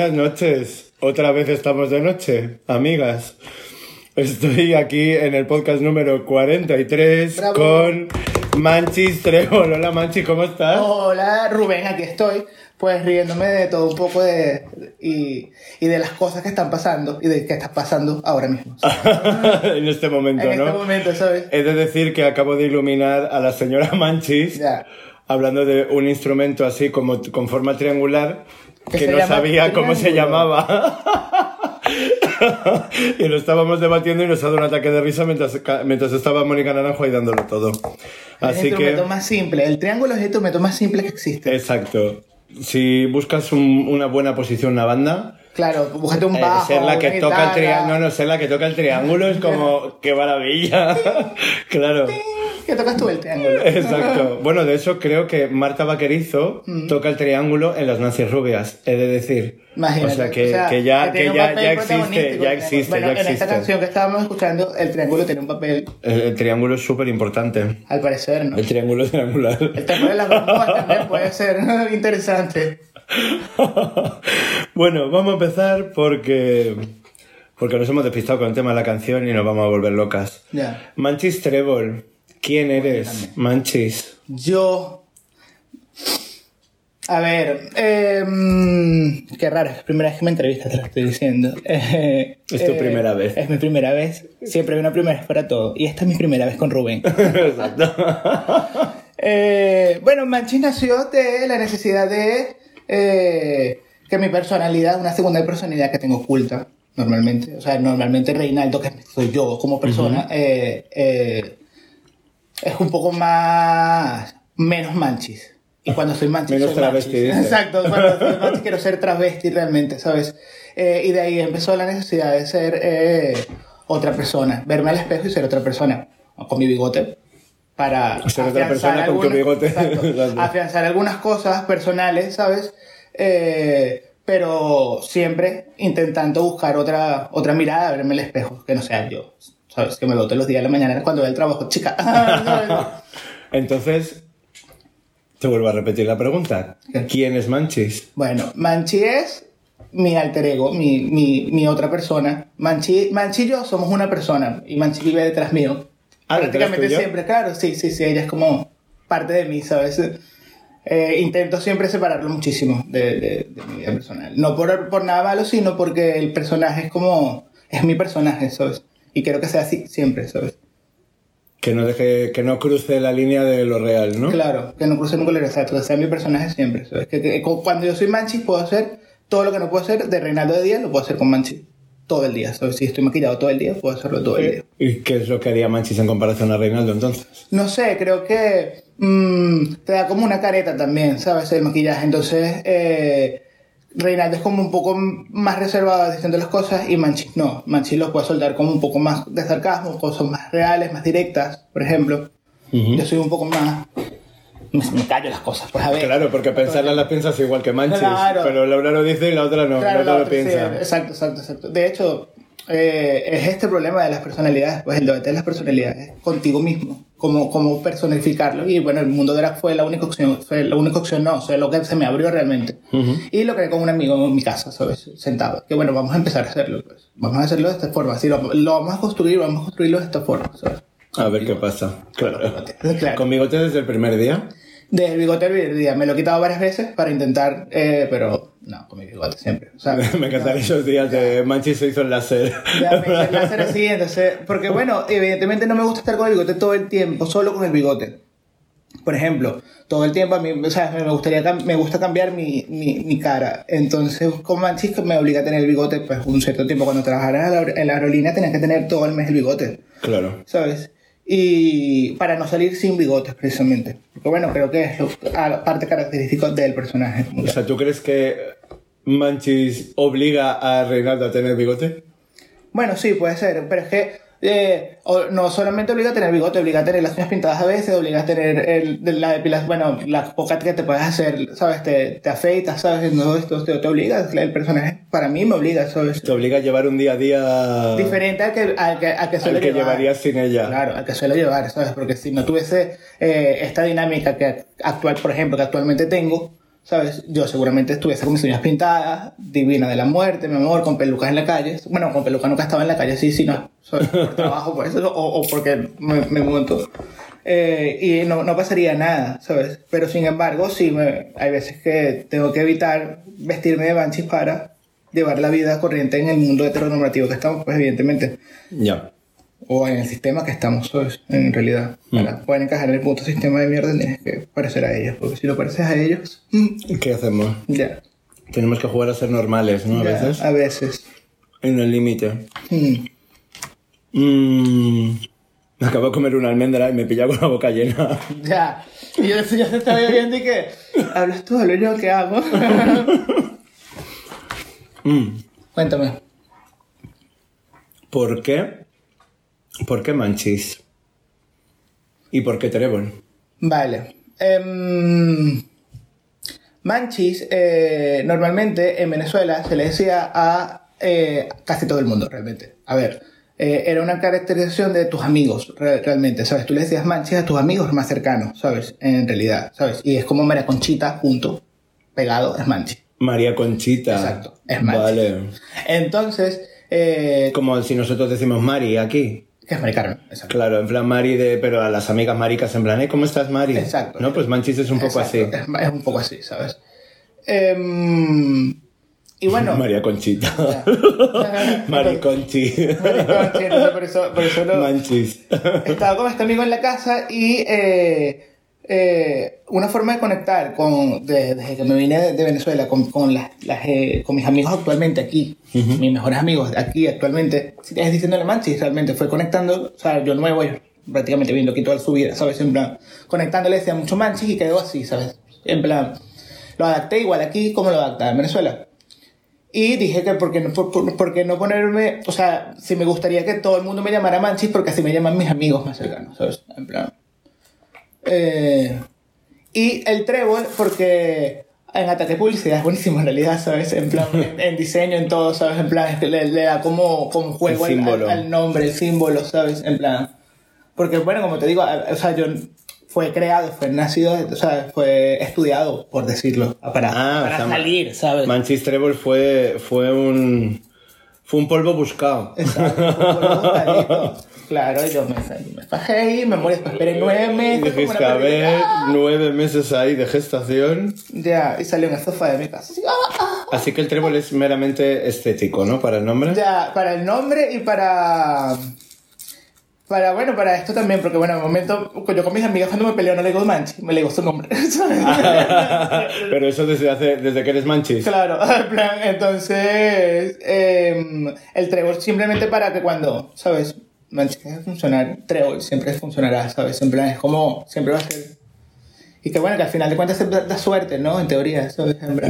Buenas noches. Otra vez estamos de noche, amigas. Estoy aquí en el podcast número 43 Bravo. con Manchis Trébol. Hola Manchis, ¿cómo estás? Hola Rubén, aquí estoy, pues riéndome de todo un poco de, y, y de las cosas que están pasando y de qué está pasando ahora mismo. en este momento, en ¿no? este momento, ¿sabes? He de decir que acabo de iluminar a la señora Manchis Ya. hablando de un instrumento así como con forma triangular Que no sabía cómo se llamaba. y lo estábamos debatiendo y nos ha dado un ataque de risa mientras, mientras estaba Mónica Naranjo ahí dándolo todo. Así el que, más simple. El triángulo es el instrumento más simple que existe. exacto. Si buscas un- una buena posición en una banda, Claro, búscate un eh, bajo, ser la que toca el triángulo, no, no, ser la que toca el triángulo es como, qué maravilla. claro. ¿Qué tocas tú el triángulo? Exacto. Bueno, de hecho creo que Marta Vaquerizo Mm. toca el triángulo en las Nancy Rubias, he de decir. Imagínate. O sea, que, que ya, que ya, ya existe, ya existe, Bueno, ya en esta existe. canción que estábamos escuchando, el triángulo tiene un papel, El, el triángulo es súper importante. al parecer, ¿no? El triángulo triangular. El triángulo de las bombas también puede ser interesante. bueno, vamos a empezar porque, porque nos hemos despistado con el tema de la canción y nos vamos a volver locas. Ya. Manchis Trébol, ¿quién eres? Manchis. Yo. A ver, eh, mm, qué raro, es la primera vez que me entrevistas, te lo estoy diciendo. Eh, Es tu primera vez. Es mi primera vez. Siempre hay una primera vez para todo. Y esta es mi primera vez con Rubén. Exacto. Eh, bueno, Manchis nació de la necesidad de eh, que mi personalidad, una segunda personalidad que tengo oculta, normalmente. O sea, normalmente Reinaldo, que soy yo como persona, eh, eh, es un poco más. menos Manchis. Y cuando soy Manchis. Menos soy travesti, Manchis. Exacto, cuando soy Manchis quiero ser travesti realmente, ¿sabes? Eh, y de ahí empezó la necesidad de ser eh, otra persona, verme al espejo y ser otra persona, con mi bigote para Ser otra persona con tu bigote. Exacto. afianzar algunas cosas personales, ¿sabes? Eh, pero siempre intentando buscar otra, otra mirada, verme al espejo, que no sea yo, ¿sabes? Que me todos los días de la mañana cuando voy al trabajo, chica. ¿sabes? Entonces, te vuelvo a repetir la pregunta. ¿Quién es Manchis? Bueno, Manchi es mi alter ego, mi, mi, mi otra persona. Manchi, Manchi y yo somos una persona y Manchi vive detrás mío. Ah, ¿detrás Prácticamente siempre, claro, sí, sí, sí, ella es como parte de mí, ¿sabes? Eh, intento siempre separarlo muchísimo de, de- de mi vida personal. No por, por nada malo, sino porque el personaje es como, es mi personaje, ¿sabes? Y quiero que sea así siempre, ¿sabes? Que no deje, que no cruce la línea de lo real, ¿no? Claro, que no cruce nunca el exacto, que sea mi personaje siempre. ¿sabes? Que, que- cu- cuando yo soy Manchi puedo hacer todo lo que no puedo hacer de Reinaldo de día, lo puedo hacer con Manchi todo el día. ¿sabes? Si estoy maquillado todo el día, puedo hacerlo todo el día. ¿Y qué es lo que haría Manchis en comparación a Reinaldo entonces? No sé, creo que mm, te da como una careta también, ¿sabes? El maquillaje. Entonces, eh, Reinaldo es como un poco más reservado diciendo las cosas y Manchi no. Manchi lo puede soltar como un poco más de sarcasmo, cosas más reales, más directas, por ejemplo. Yo soy un poco más... Me, me callo las cosas, pues a ver. Claro, porque pensarlas las piensas igual que Manchis. Claro. Pero Laura lo dice y la otra no, Claro, la otra la lo sí, piensa. exacto, exacto, exacto. De hecho, eh, es este problema de las personalidades, pues el debate de las personalidades contigo mismo, cómo, cómo personificarlo. Y bueno, el mundo drag fue la única opción, fue la única opción, no, sea, lo que se me abrió realmente. Ujú. Y lo creé con un amigo en mi casa, ¿sabes? Sentado. Que bueno, vamos a empezar a hacerlo, pues. Vamos a hacerlo de esta forma. Si lo, lo vamos a construir, vamos a construirlo de esta forma, ¿sabes? A ver qué pasa. Claro. Claro. ¿Con bigote desde el primer día? Del bigote primer día. Me lo he quitado varias veces para intentar, eh, pero no, con mi bigote siempre. O sea, Me encantan esos días de Manchis se hizo el láser. Ya me hice el láser así, entonces, porque bueno, evidentemente no me gusta estar con el bigote todo el tiempo, solo con el bigote. Por ejemplo, todo el tiempo a mí, o sea, me gustaría, me gusta cambiar mi, mi, mi cara. Entonces, con Manchis me obliga a tener el bigote, pues un cierto tiempo. Cuando trabajara en la aerolínea tenías que tener todo el mes el bigote, Claro. ¿sabes? Y para no salir sin bigotes, precisamente. Porque bueno, creo que es la parte característica del personaje. O sea, ¿tú crees que Manchis obliga a Reinaldo a tener bigote? Bueno, sí, puede ser, pero es que eh, no solamente obliga a tener bigote, obliga a tener las uñas pintadas a veces, obliga a tener el, la depilación, bueno, la poca que te puedes hacer, ¿sabes? Te, te afeitas, ¿sabes? No, esto te, te obliga, el personaje para mí me obliga, ¿sabes? Te obliga a llevar un día a día Diferente al que, al que, al que al suele que llevar. llevarías sin ella. Claro, al que suele llevar, ¿sabes? Porque si no tuviese eh, esta dinámica que actual, por ejemplo, que actualmente tengo, ¿sabes? Yo seguramente estuviese con mis uñas pintadas, divina de la muerte, mi amor, con pelucas en la calle. Bueno, con pelucas nunca estaba en la calle, sí, sí, no. Por trabajo, por eso, o, o porque me, me monto. Eh, y no, no pasaría nada, ¿sabes? Pero sin embargo, sí, me, hay veces que tengo que evitar vestirme de banshee para llevar la vida corriente en el mundo heteronormativo que estamos, pues evidentemente. Ya. O en el sistema que estamos. En realidad. Para poder encajar en el punto sistema de mierda tienes que parecer a ellos. Porque si no pareces a ellos, mm, ¿Qué hacemos? ya. Tenemos que jugar a ser normales, ¿no? A veces. A veces. En el límite. Mm. Mmm. Me acabo de comer una almendra y me pilla con la boca llena. Ya. Y yo, yo te estaba viendo y que. ¿Hablas tú? ¿Hablo yo? ¿Qué hago? Mm. Cuéntame. ¿Por qué? ¿Por qué manchis? ¿Y por qué trébol? Vale. Em, manchis, eh, normalmente en Venezuela se le decía a eh, casi todo el mundo, realmente. A ver, eh, era una caracterización de tus amigos, re- realmente, ¿sabes? Tú le decías manchis a tus amigos más cercanos, ¿sabes? En realidad, ¿sabes? Y es como María Conchita, junto, pegado, es manchis. María Conchita. Exacto, es manchis. Vale. Entonces, Como si nosotros decimos Mari aquí. Que es Mari Carmen, exacto. Claro, en plan Mari de... Pero a las amigas maricas en plan, ¿eh? ¿Cómo estás, Mari? Exacto. No, pues manchis es un poco Exacto, así. Es, un poco así, ¿sabes? Em, y bueno. María Conchita. Mari Conchi. Maricón, sí, entonces por eso, por eso lo- Manchis. estaba con este amigo en la casa y eh, eh, una forma de conectar con, de- desde que me vine de, Venezuela con, con, las, las, eh, con mis amigos actualmente aquí, mis mejores amigos aquí actualmente, es diciéndole manchis, realmente fue conectando, o sea, yo nuevo, yo prácticamente viendo aquí toda su vida, ¿sabes? En plan, conectándole decía mucho manchis y quedó así, ¿sabes? En plan, lo adapté igual aquí como lo adaptaba en Venezuela. Y dije que por qué, no, por, por- por qué no ponerme, o sea, si me gustaría que todo el mundo me llamara Manchis porque así me llaman mis amigos más cercanos, ¿sabes? En plan. Eh, y el trébol porque en ataque publicidad es buenísimo en realidad, ¿sabes? En plan, en, en diseño, en todo, ¿sabes? En plan, es que le, le da como, como juego El al, al- al nombre, el símbolo, ¿sabes? En plan. Porque, bueno, como te digo, o sea, yo fue creado, fue nacido, o sea, fue estudiado, por decirlo, para, Ah, para o sea, salir, ¿sabes? Manchis Trébol fue, fue un... Fue un polvo buscado. Exacto, buscadito. Claro, yo me, me fajé ahí, me morí, esperé nueve meses. dijiste, a ver, nueve meses ahí de gestación. Ya, y salió en el sofá de mi casa. Así, ah, ah. Así que el trébol es meramente estético, ¿no? Para el nombre. Ya, para el nombre y para. Para, bueno, para esto también, porque bueno, en el momento, yo con mis amigas cuando me peleo no le digo Manchi, me le digo su nombre. Pero eso desde hace, desde que eres manchis. Claro, en plan, entonces, em, el trébol simplemente para que cuando, ¿sabes? Manchi, que debe funcionar, trébol siempre funcionará, ¿sabes? En plan, es como, siempre va a ser. Y que bueno, que al final de cuentas da da suerte, ¿no? En teoría,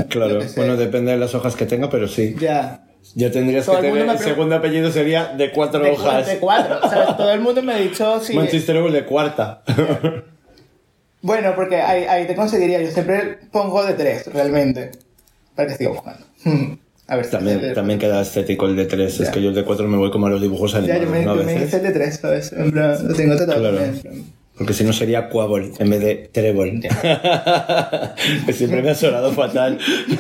Claro, bueno, depende de las hojas que tenga, pero sí. Ya. Ya tendrías Todo que tener. El segundo apellido sería de cuatro De, hojas. de cuatro, ¿sabes? Todo el mundo me ha dicho, sí. Manchis Trébol de cuarta. Bueno, porque ahí, ahí te conseguiría, yo siempre pongo de tres, realmente. Para que siga buscando. A ver, si también, sale- también queda estético el de tres. Es Ya. que yo el de cuatro me voy como a los dibujos Ya, animados, yo me, ¿no? A yo me veces. hice el de tres, ¿sabes? En plan, lo tengo tratado Claro. Porque si no sería Quabol en vez de Trébol. que siempre me ha sonado fatal.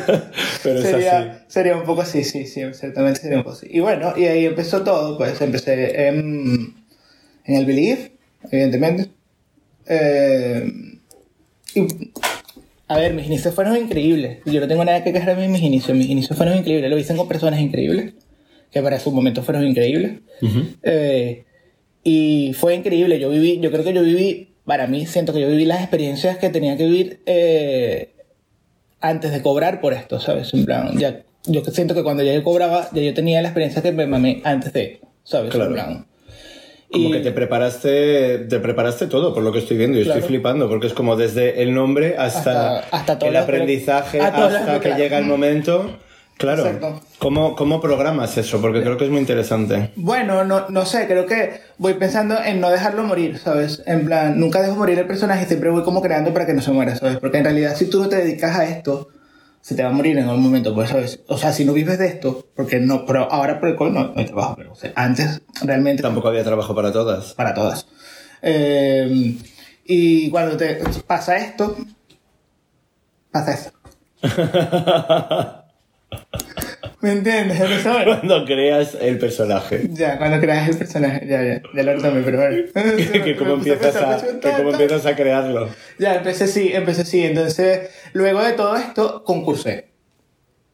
Pero es así. Sería, sería un poco así, sí, sí, ciertamente sería un poco así. Y bueno, y ahí empezó todo, pues empecé en, en el Believe, evidentemente. Eh, y, a ver, mis inicios fueron increíbles. Yo no tengo nada que quejarme de mis inicios. Mis inicios fueron increíbles. Lo hice con personas increíbles, que para su momento fueron increíbles. Eh, y fue increíble. Yo viví, yo creo que yo viví, para mí, siento que yo viví las experiencias que tenía que vivir eh, antes de cobrar por esto, ¿sabes? En plan, ya, yo siento que cuando ya yo cobraba, ya yo tenía la experiencia que me mamé antes de, ¿sabes? Claro. En plan. Como Y- que te preparaste, te preparaste todo, por lo que estoy viendo. Y Claro. estoy flipando, porque es como desde el nombre hasta, Hasta- hasta todo el aprendizaje, hasta que- llega el momento. Claro. Exacto. ¿Cómo, ¿Cómo programas eso? Porque creo que es muy interesante. Bueno, no, no sé, creo que voy pensando en no dejarlo morir, ¿sabes? En plan, nunca dejo morir el personaje, siempre voy como creando para que no se muera, ¿sabes? Porque en realidad si tú no te dedicas a esto, se te va a morir en algún momento, pues, ¿sabes? O sea, si no vives de esto, porque no, pero ahora por el COVID no, no hay trabajo, pero o sea, antes realmente Tampoco había trabajo para todas. para todas. Eh, y cuando te pasa esto, pasa esto. ¿Me entiendes? Bueno, Cuando creas el personaje. ya, cuando creas el personaje, ya, ya, ya lo retomé, pero bueno. que cómo empiezas a, que cómo empiezas a crearlo. Ya, empecé sí, empecé sí. Entonces, luego de todo esto, concursé.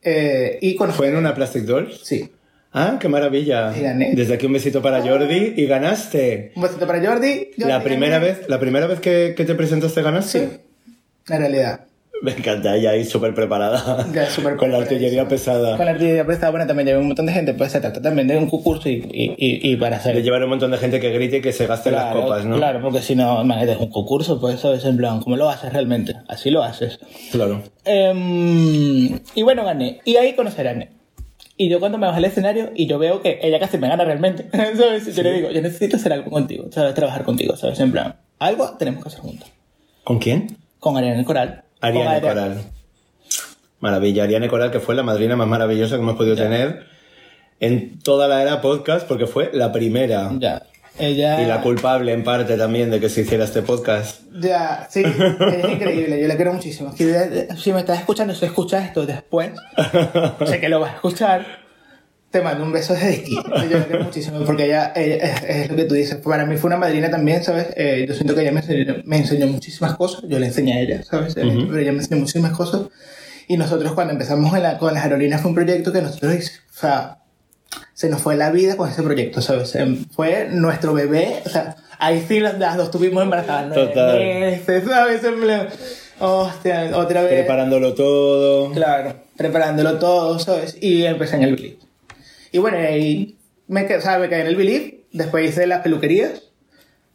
Eh, y con... ¿Fue en una Plastic Dolls? Sí. Ah, qué maravilla. Y gané. Desde aquí un besito para Jordi y ganaste. Un besito para Jordi. La Jordi, primera gané. vez, la primera vez que, que te presentaste ganaste. Sí. En realidad. Me encanta, ella ahí súper preparada. Ya, súper Con la artillería pesada. Con la artillería prestada, bueno, también llevé un montón de gente, pues se trata también de un concurso y, y, y, y para hacer... De llevar un montón de gente que grite y que se gaste las Claro, copas, ¿no? Claro, porque si no, imagínate, es un concurso, pues sabes, en plan, ¿cómo lo haces realmente? Así lo haces. Claro. Em, y bueno, gané. Y ahí Irene. Y yo cuando me bajé al escenario y yo veo que ella casi me gana realmente, ¿sabes? Yo le digo, yo necesito hacer algo contigo, ¿sabes? Trabajar contigo, ¿sabes? En plan, algo tenemos que hacer juntos. ¿Con quién? Con Ariane Coral. Ariane. Coral. Maravilla. Ariane Coral, que fue la madrina más maravillosa que hemos podido tener en toda la era podcast, porque fue la primera. Ya. Ella. Y la culpable, en parte, también de que se hiciera este podcast. Ya, sí, es increíble, yo la quiero muchísimo. Si, si me estás escuchando, si escuchas esto después, sé que lo vas a escuchar, te mando un beso desde aquí. Yo quiero muchísimo porque ella, ella es, es lo que tú dices. Para mí fue una madrina también, ¿sabes? Eh, yo siento que ella me enseñó, me enseñó muchísimas cosas, yo le enseñé a ella, ¿sabes? Eh, Pero ella me enseñó muchísimas cosas. Y nosotros cuando empezamos en la- con las aerolíneas fue un proyecto que nosotros, o sea, se nos fue la vida con ese proyecto, ¿sabes? Em, Fue nuestro bebé, o sea, ahí sí las, las dos tuvimos embarazadas, Total. meses, ¿sabes? Hostia, otra vez. Preparándolo todo. Claro, preparándolo todo, ¿sabes? Y empecé en el Believe. Y bueno, ahí me, o sea, me quedé en el Believe, después hice las peluquerías,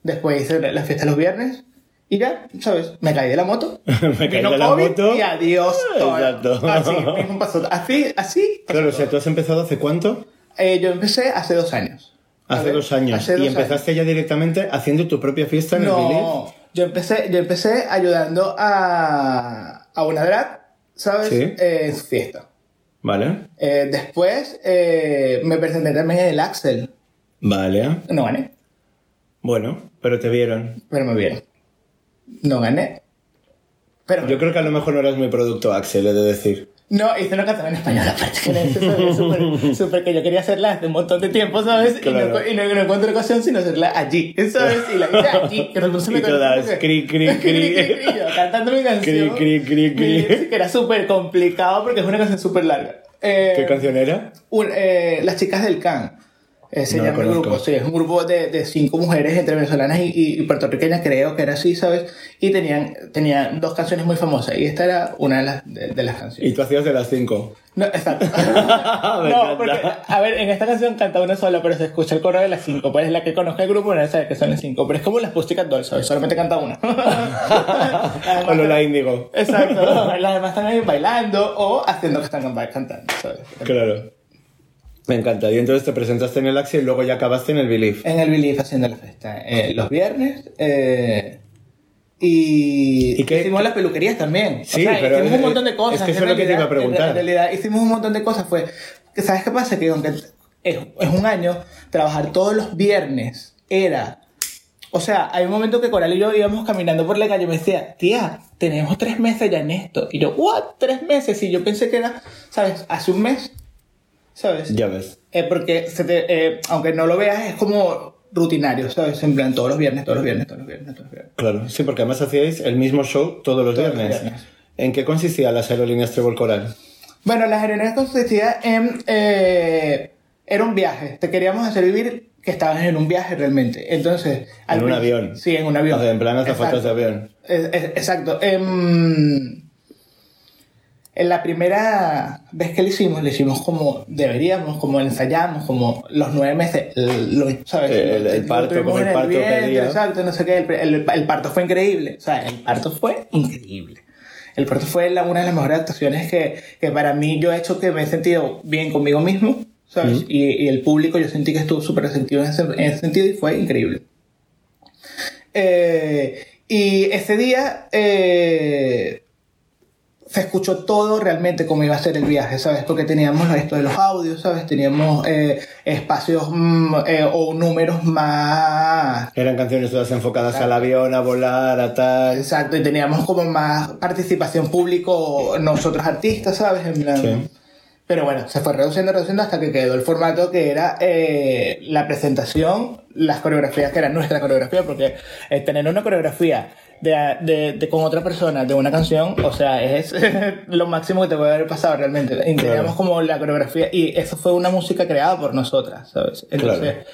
después hice la fiesta los viernes, y ya, ¿sabes? Me caí de la moto. Me caí de la COVID moto. Y adiós todo. Exacto. Así, mismo pasó. Así, Claro, o sea, tú has empezado hace cuánto? Eh, yo empecé hace dos años. Hace ver, dos años. hace y empezaste ya directamente haciendo tu propia fiesta en el Believe. No, yo empecé, yo empecé ayudando a, a una drag, ¿sabes? Sí. Eh, en su fiesta. Vale. Eh, después eh, me presenté también en el Axel. Vale. No gané, Bueno, pero te vieron. pero me vieron. No gané. Pero Yo creo que a lo mejor no eras muy producto Axel, he de decir. No, hice una canción en español aparte que súper, que yo quería hacerla hace un montón de tiempo, ¿sabes? Y, Claro. no, y no, no encuentro ocasión sino hacerla allí, ¿sabes? Y la hice allí, que no se me Y todas, cri, cri, cri. yo cantando mi canción. Cri, cri, cri, cri. Que era súper complicado porque es una canción súper larga. Eh, ¿Qué canción era? un- eh, Las chicas del Can. Eh, se No llama el grupo, sí, es un grupo de, de cinco mujeres entre venezolanas y, y- y puertorriqueñas, creo que era así, ¿sabes? Y tenían, tenían dos canciones muy famosas, y esta era una de las, de, de las Y canciones. tú hacías de las cinco. No, exacto. No, porque, a ver, en esta canción canta una sola, pero se escucha el coro de las cinco, pues es la que conozca el grupo, no sabe que son las cinco, pero es como las Pussycat Dolls, ¿sabes? Solamente canta una. Además, O Lola Índigo. Exacto, las demás están ahí bailando o haciendo que están cantando, ¿sabes? Claro. Me encanta. Y entonces te presentaste en el Axel y luego ya acabaste en el Believe. En el Believe haciendo la fiesta. eh, los viernes. eh, y, ¿Y qué- hicimos las peluquerías también. Sí, pero hicimos es- un montón de cosas. es que eso es lo que te iba a preguntar. En realidad hicimos un montón de cosas. Fue, ¿Sabes qué pasa? Que aunque es, es un año, trabajar todos los viernes era... O sea, hay un momento que Coral y yo íbamos caminando por la calle y me decía, tía, tenemos tres meses ya en esto. Y yo, ¿what? ¿Tres meses? Y yo pensé que era, ¿sabes? Hace un mes. ¿Sabes? Ya ves. Eh, porque, se te, eh, aunque no lo veas, es como rutinario, ¿sabes? En plan, todos los viernes, todos los viernes, todos los viernes, todos los viernes. Claro. Sí, porque además hacíais el mismo show todos los Todos los viernes. ¿En qué consistía las aerolíneas Trebol Coral? Bueno, las aerolíneas consistía en... eh, era un viaje. Te queríamos hacer vivir que estabas en un viaje realmente. Entonces... En un avión. Sí, en un avión. O sea, en plan azafatas Exacto. de avión. Exacto. Em, en la primera vez que lo hicimos, lo hicimos como deberíamos, como ensayamos, como los nueve meses, lo- ¿sabes? El- el parto, como el parto vientre. Exacto, no sé qué. El, el- parto fue increíble. O sea, el parto fue increíble. El parto fue la- una de las mejores actuaciones que, que para mí yo he hecho que me he sentido bien conmigo mismo, ¿sabes? y, y el público yo sentí que estuvo súper receptivo en ese, en ese sentido y fue increíble. Eh, y ese día eh, se escuchó todo realmente como iba a ser el viaje, ¿sabes? Porque teníamos esto de los audios, ¿sabes? Teníamos eh, espacios mm, eh, o números más... Eran canciones todas enfocadas al avión, a volar, a tal. Exacto, y teníamos como más participación público nosotros artistas, ¿sabes? En plan... Sí. Pero bueno, se fue reduciendo, reduciendo hasta que quedó el formato que era eh, la presentación, las coreografías que eran nuestra coreografía, porque tener una coreografía de, de- de- con otra persona de una canción, o sea, es lo máximo que te puede haber pasado realmente. Y teníamos como la coreografía, y eso fue una música creada por nosotras, ¿sabes? Entonces, Claro.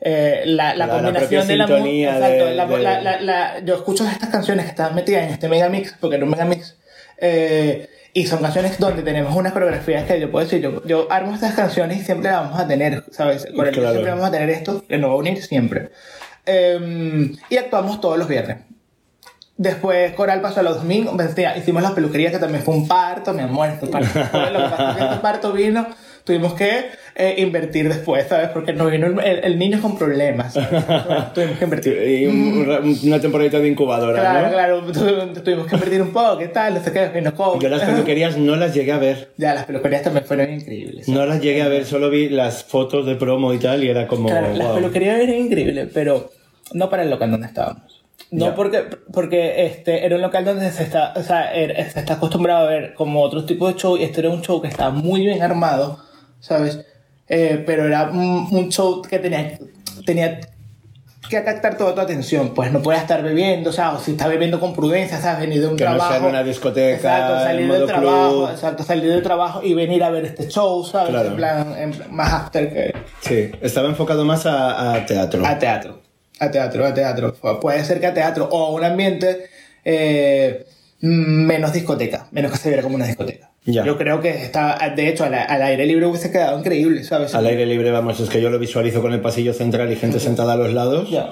eh, la, la La- combinación de la música. sintonía de- la- de- la- la- la- yo escucho estas canciones que están metidas en este megamix, porque era un megamix, eh, y son canciones donde tenemos unas coreografías que yo puedo decir, yo, yo armo estas canciones y siempre las vamos a tener, ¿sabes? Con el Claro. siempre vamos a tener esto, que nos va a unir siempre. Eh, y actuamos todos los viernes. Después Coral pasó a los domingos, tía, hicimos la peluquería que también fue un parto, mi amor, este parto, lo que pasa es que este parto vino, tuvimos que eh, invertir después, ¿sabes? Porque nos vino el, el- el niño con problemas, ¿sabes? tuvimos que invertir. Y un- una temporadita de incubadora, Claro, ¿no? claro, tu- tuvimos que invertir un poco, ¿qué tal? No sé qué, con... Yo las peluquerías no las llegué a ver. Ya, las peluquerías también fueron increíbles. No las llegué a ver, solo vi las fotos de promo y tal, y era como. Claro, las wow. peluquerías eran increíbles, pero no para el local donde estábamos. No Ya. porque, porque este era un local donde se está, o sea, era- se está acostumbrado a ver como otro tipo de show y este era un show que estaba muy bien armado, ¿sabes? Eh, pero era un, un show que tenía, tenía que captar toda tu atención, pues no puedes estar bebiendo, o sea, o si estás bebiendo con prudencia, ¿sabes? Venir de un Que no sea trabajo. en una discoteca, Exacto, salir del trabajo, club. exacto, salir del trabajo y venir a ver este show, ¿sabes? Claro. En plan, en plan, más after que, Sí, estaba enfocado más a, a teatro. a teatro. A teatro, a teatro. Pu- Puede ser que a teatro o a un ambiente eh, menos discoteca, menos que se viera como una discoteca. Ya. Yo creo que está, de hecho, al, al aire libre hubiese quedado increíble, ¿sabes? Al aire libre, vamos, es que yo lo visualizo con el pasillo central y gente sentada a los lados. Ya.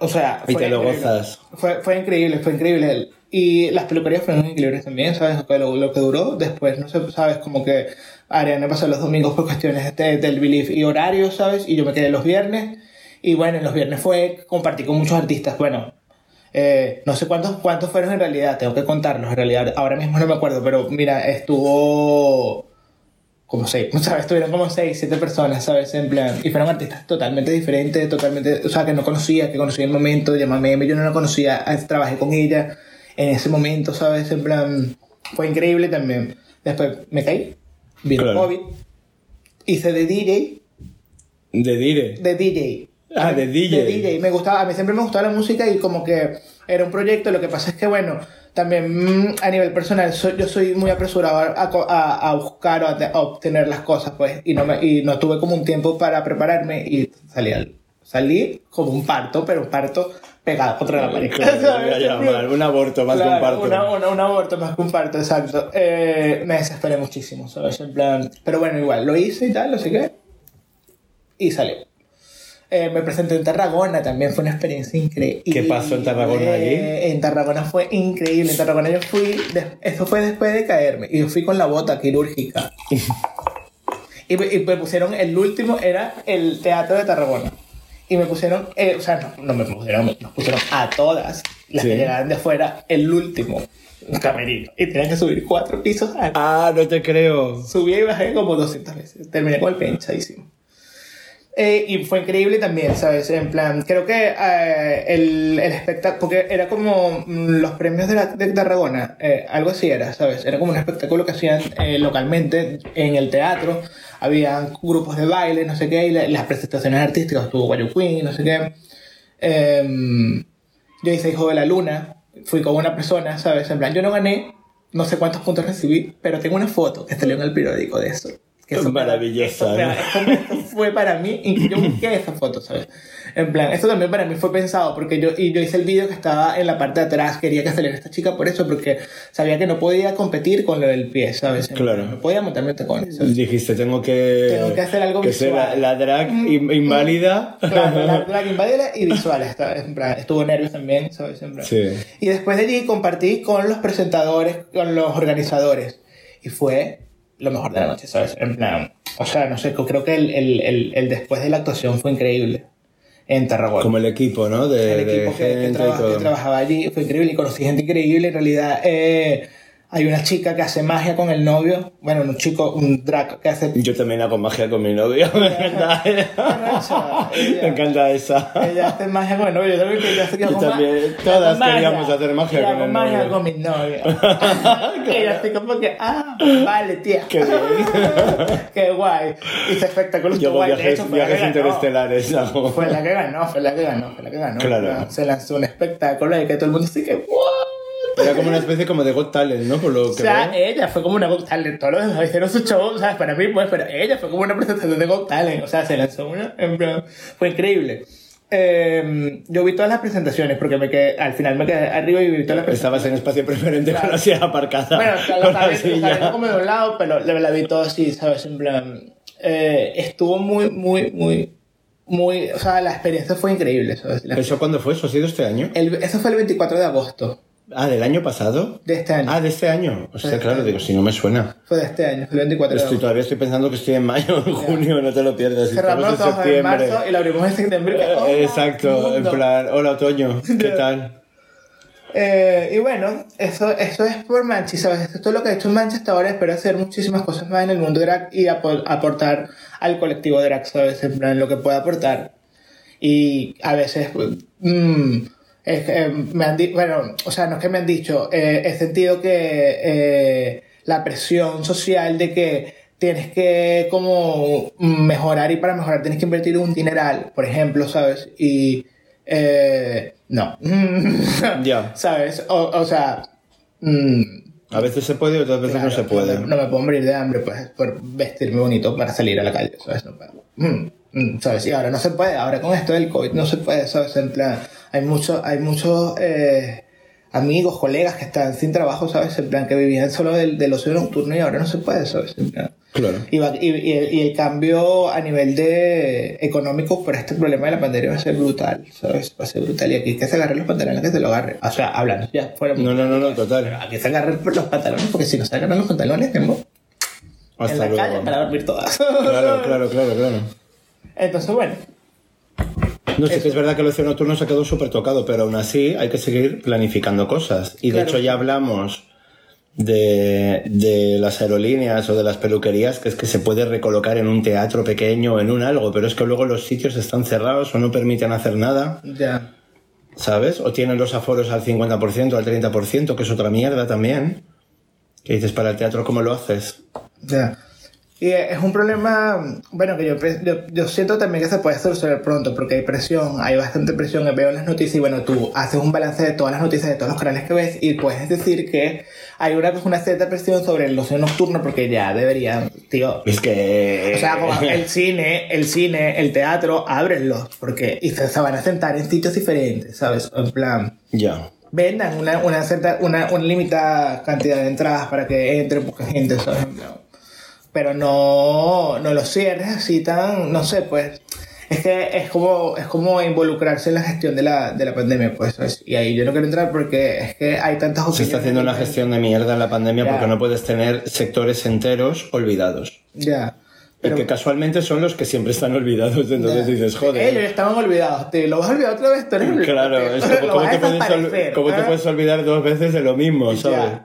O sea, Y fue te lo increíble. gozas. Fue, fue increíble, fue increíble. Y las peluquerías fueron increíbles también, ¿sabes? Lo, que- lo, lo que duró después, no sé, ¿sabes? Como que Ariana pasó los domingos por cuestiones de- del belief y horarios, ¿sabes? Y yo me quedé los viernes. Y bueno, los viernes fue compartí con muchos artistas. Bueno, eh, no sé cuántos, cuántos fueron en realidad, tengo que contarlos. En realidad, ahora mismo no me acuerdo, pero mira, estuvo como seis, ¿sabes? Estuvieron como seis, siete personas, ¿sabes? En plan, y fueron artistas totalmente diferentes, totalmente, o sea, que no conocía, que conocí en el momento, llamame, yo no la conocía, eh, trabajé con ella en ese momento, ¿sabes? En plan, fue increíble también. Después me caí, vino Claro. COVID, hice de DJ, De dire. de DJ. Ah, de DJ. De DJ. Me gustaba, a mí siempre me gustaba la música y como que era un proyecto. Lo que pasa es que, bueno, también mm, a nivel personal, soy- yo soy muy apresurado a, a- a buscar o a, a obtener las cosas, pues. Y no, me, y no tuve como un tiempo para prepararme y salí, al- salí como un parto, pero un parto pegado contra la pared. Claro, un aborto más que un Claro, parto. una- una- un aborto más que un parto, exacto. Eh, me desesperé muchísimo, ¿sabes? En plan. Pero bueno, igual, lo hice y tal, no sé qué. Y salió. Eh, me presenté en Tarragona, también fue una experiencia increíble. ¿Qué pasó en Tarragona allí? Eh, En Tarragona fue increíble. En Tarragona yo fui, eso fue después de caerme, y yo fui con la bota quirúrgica. y, me, y me pusieron, el último era el Teatro de Tarragona. Y me pusieron, eh, o sea, no, no me pusieron, nos pusieron a todas las Sí. que llegaban de afuera, el último camerino. Y tenían que subir cuatro pisos antes. Ah, no te creo. Subí y bajé como 200 veces. Terminé con el pie hinchadísimo. Eh, y fue increíble también, ¿sabes? En plan, creo que eh, el, el espectáculo, porque era como mm, los premios de, la, de Tarragona, eh, algo así era, ¿sabes? Era como un espectáculo que hacían eh, localmente en el teatro, había grupos de baile, no sé qué, y la- las presentaciones artísticas, estuvo Guayo Queen, no sé qué. Em, yo hice Hijo de la Luna, fui con una persona, ¿sabes? En plan, yo no gané, no sé cuántos puntos recibí, pero tengo una foto que salió en el periódico de eso. Que eso- esto- esto fue para mí, y yo busqué esa foto, ¿sabes? En plan, esto también para mí fue pensado, porque yo, y yo hice el vídeo que estaba en la parte de atrás, quería que saliera esta chica por eso, porque sabía que no podía competir con lo del pie, ¿sabes? Claro. No podía montarme tacones, ¿sabes? Dijiste, tengo que. Tengo que hacer algo que ser la, visual. la drag in- inválida. Claro, la, la invadida y visual, está, en plan, estuvo nervios también, ¿sabes? En plan. Sí. Y después de allí compartí con los presentadores, con los organizadores. Y fue lo mejor de la noche, ¿sabes? En plan, o sea, no sé, creo que el, el, el, el después de la actuación fue increíble en Tarragona. Como el equipo, ¿no? De, el de equipo que, que gente y traba- todo. que trabajaba allí fue increíble y conocí gente increíble. En realidad, eh, Hay una chica que hace magia con el novio. Bueno, un chico, un drag que hace. Yo también hago magia con mi novio. Me encanta. Esa, ella- Me encanta esa. Ella hace magia con el novio. Yo también quería hacer Yo con ma- también. yo Todas queríamos hacer magia Yo con hago el magia novio. con mi novio. Ella así como que, ah, vale, tía. Qué bien. Qué guay. Hizo espectáculo. Yo. De hecho, viajes, viajes interestelares. hago. Fue la que ganó, fue la que ganó, fue la que ganó. Claro. Se lanzó un espectáculo y que todo el mundo así que, ¿what? Era como una especie como de Got Talent, ¿no? Por lo O que sea, veo. ella fue como una Got Talent. Todos los demás hicieron su show, ¿sabes? Para mí, pues, pero ella fue como una presentación de Got Talent. O sea, se lanzó una. en plan, fue increíble. Eh, yo vi todas las presentaciones porque me quedé, al final me quedé arriba y vi todas las presentaciones. Estabas en espacio preferente con la silla aparcada. Bueno, claro, viendo silla. como de un lado, pero la, la vi todo así, ¿sabes? En plan. eh, estuvo muy, muy, muy. Muy. O sea, la experiencia fue increíble, ¿sabes? ¿Eso cuándo fue? ¿Eso ha sido este año? el- eso fue el 24 de agosto Ah, ¿del año pasado? de este año. Ah, de este año. O sea, claro, digo, si no me suena. Fue de este año, fue el 24 de Estoy, todavía estoy pensando que estoy en mayo o en junio, no te lo pierdas. Cerramos en ojos en septiembre. marzo y lo abrimos en septiembre. Eh, ¡Hola, Exacto, en plan, hola otoño, ¿qué tal? Eh, y bueno, eso, eso es por Manchi, ¿sabes? Esto es todo lo que ha hecho Manchi hasta ahora. Espero hacer muchísimas cosas más en el mundo drag y apo- aportar al colectivo drag, ¿sabes? En plan, lo que pueda aportar. Y a veces, pues, es que, eh, me han bueno, o sea, no es que me han dicho, eh, he sentido que eh, la presión social de que tienes que como mejorar y para mejorar tienes que invertir un dineral, por ejemplo, ¿sabes? Y eh, no. Ya. ¿Sabes? O, o sea... mm, A veces se puede, otras veces no claro, se puede. No, me puedo morir de hambre pues, por vestirme bonito para salir a la calle, ¿sabes? No puedo. Mm, mm, ¿Sabes? Y ahora no se puede, ahora con esto del COVID no se puede, ¿sabes? En plan, hay muchos hay muchos eh, amigos, colegas que están sin trabajo, ¿sabes? En plan, que vivían solo del, del ocio nocturno y ahora no se puede, ¿sabes? En Claro. y, va- y, y el, y el cambio a nivel de económico por este problema de la pandemia va a ser brutal, ¿sabes? Va a ser brutal. Y aquí que se agarren los pantalones, que se lo agarre. O sea, hablando ya fuera. No, no, no, no, total. Aquí se agarren los pantalones, porque si no se agarran los pantalones, tenemos en Hasta la calle luego. para dormir todas. Claro, claro, claro, claro. Entonces, bueno, No sé que es verdad que el ocio nocturno se ha quedado súper tocado, pero aún así hay que seguir planificando cosas. Y de Claro. hecho ya hablamos de, de las aerolíneas o de las peluquerías, que es que se puede recolocar en un teatro pequeño o en un algo, pero es que luego los sitios están cerrados o no permiten hacer nada, ya. ¿sabes? O tienen los aforos al 50%, al 30%, que es otra mierda también. Que dices, para el teatro, ¿cómo lo haces? Ya. Y es un problema, bueno, que yo, yo, yo siento también que se puede solucionar pronto, porque hay presión, hay bastante presión, veo las noticias y bueno, tú haces un balance de todas las noticias de todos los canales que ves y puedes decir que hay una, una cierta presión sobre el ocio nocturno porque ya deberían, tío, Es que... o sea, como el cine, el cine, el teatro, ábrenlos, porque y se, se van a sentar en sitios diferentes, ¿sabes? En plan, Ya. vendan una, una cierta, una, una limitada cantidad de entradas para que entre poca gente, ¿sabes? Plan, Pero no, no lo cierres así tan, no sé, pues. Es que es como, es como involucrarse en la gestión de la, de la pandemia, pues. ¿sabes? Y ahí yo no quiero entrar porque es que hay tantas Se opciones. está haciendo una gestión de mierda en la pandemia Ya. porque no puedes tener sectores enteros olvidados. Ya. Pero Pero que casualmente son los que siempre están olvidados. Entonces dices, joder. Ellos estaban olvidados. Te lo vas a olvidar otra vez. Tú eres Claro, es como, ¿cómo, te puedes, cómo te ¿eh? puedes olvidar dos veces de lo mismo, ¿sabes?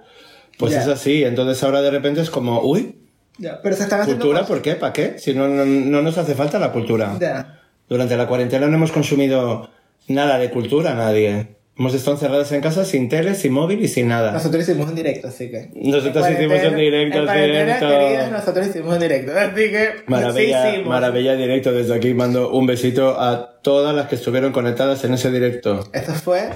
Pues es así. Entonces ahora de repente es como, uy, Ya, Pero se están haciendo cultura. ¿por qué? ¿Para qué? Si no, no, no nos hace falta la cultura. Ya. Durante la cuarentena no hemos consumido nada de cultura, nadie. Hemos estado encerradas en casa sin tele, sin móvil y sin nada. Nosotros hicimos un directo, así que. Nosotros En hicimos un directo, en queridas, nosotros hicimos un directo. Así que. Maravilla, sí hicimos. maravilla directo. Desde aquí mando un besito a todas las que estuvieron conectadas en ese directo. Esto fue.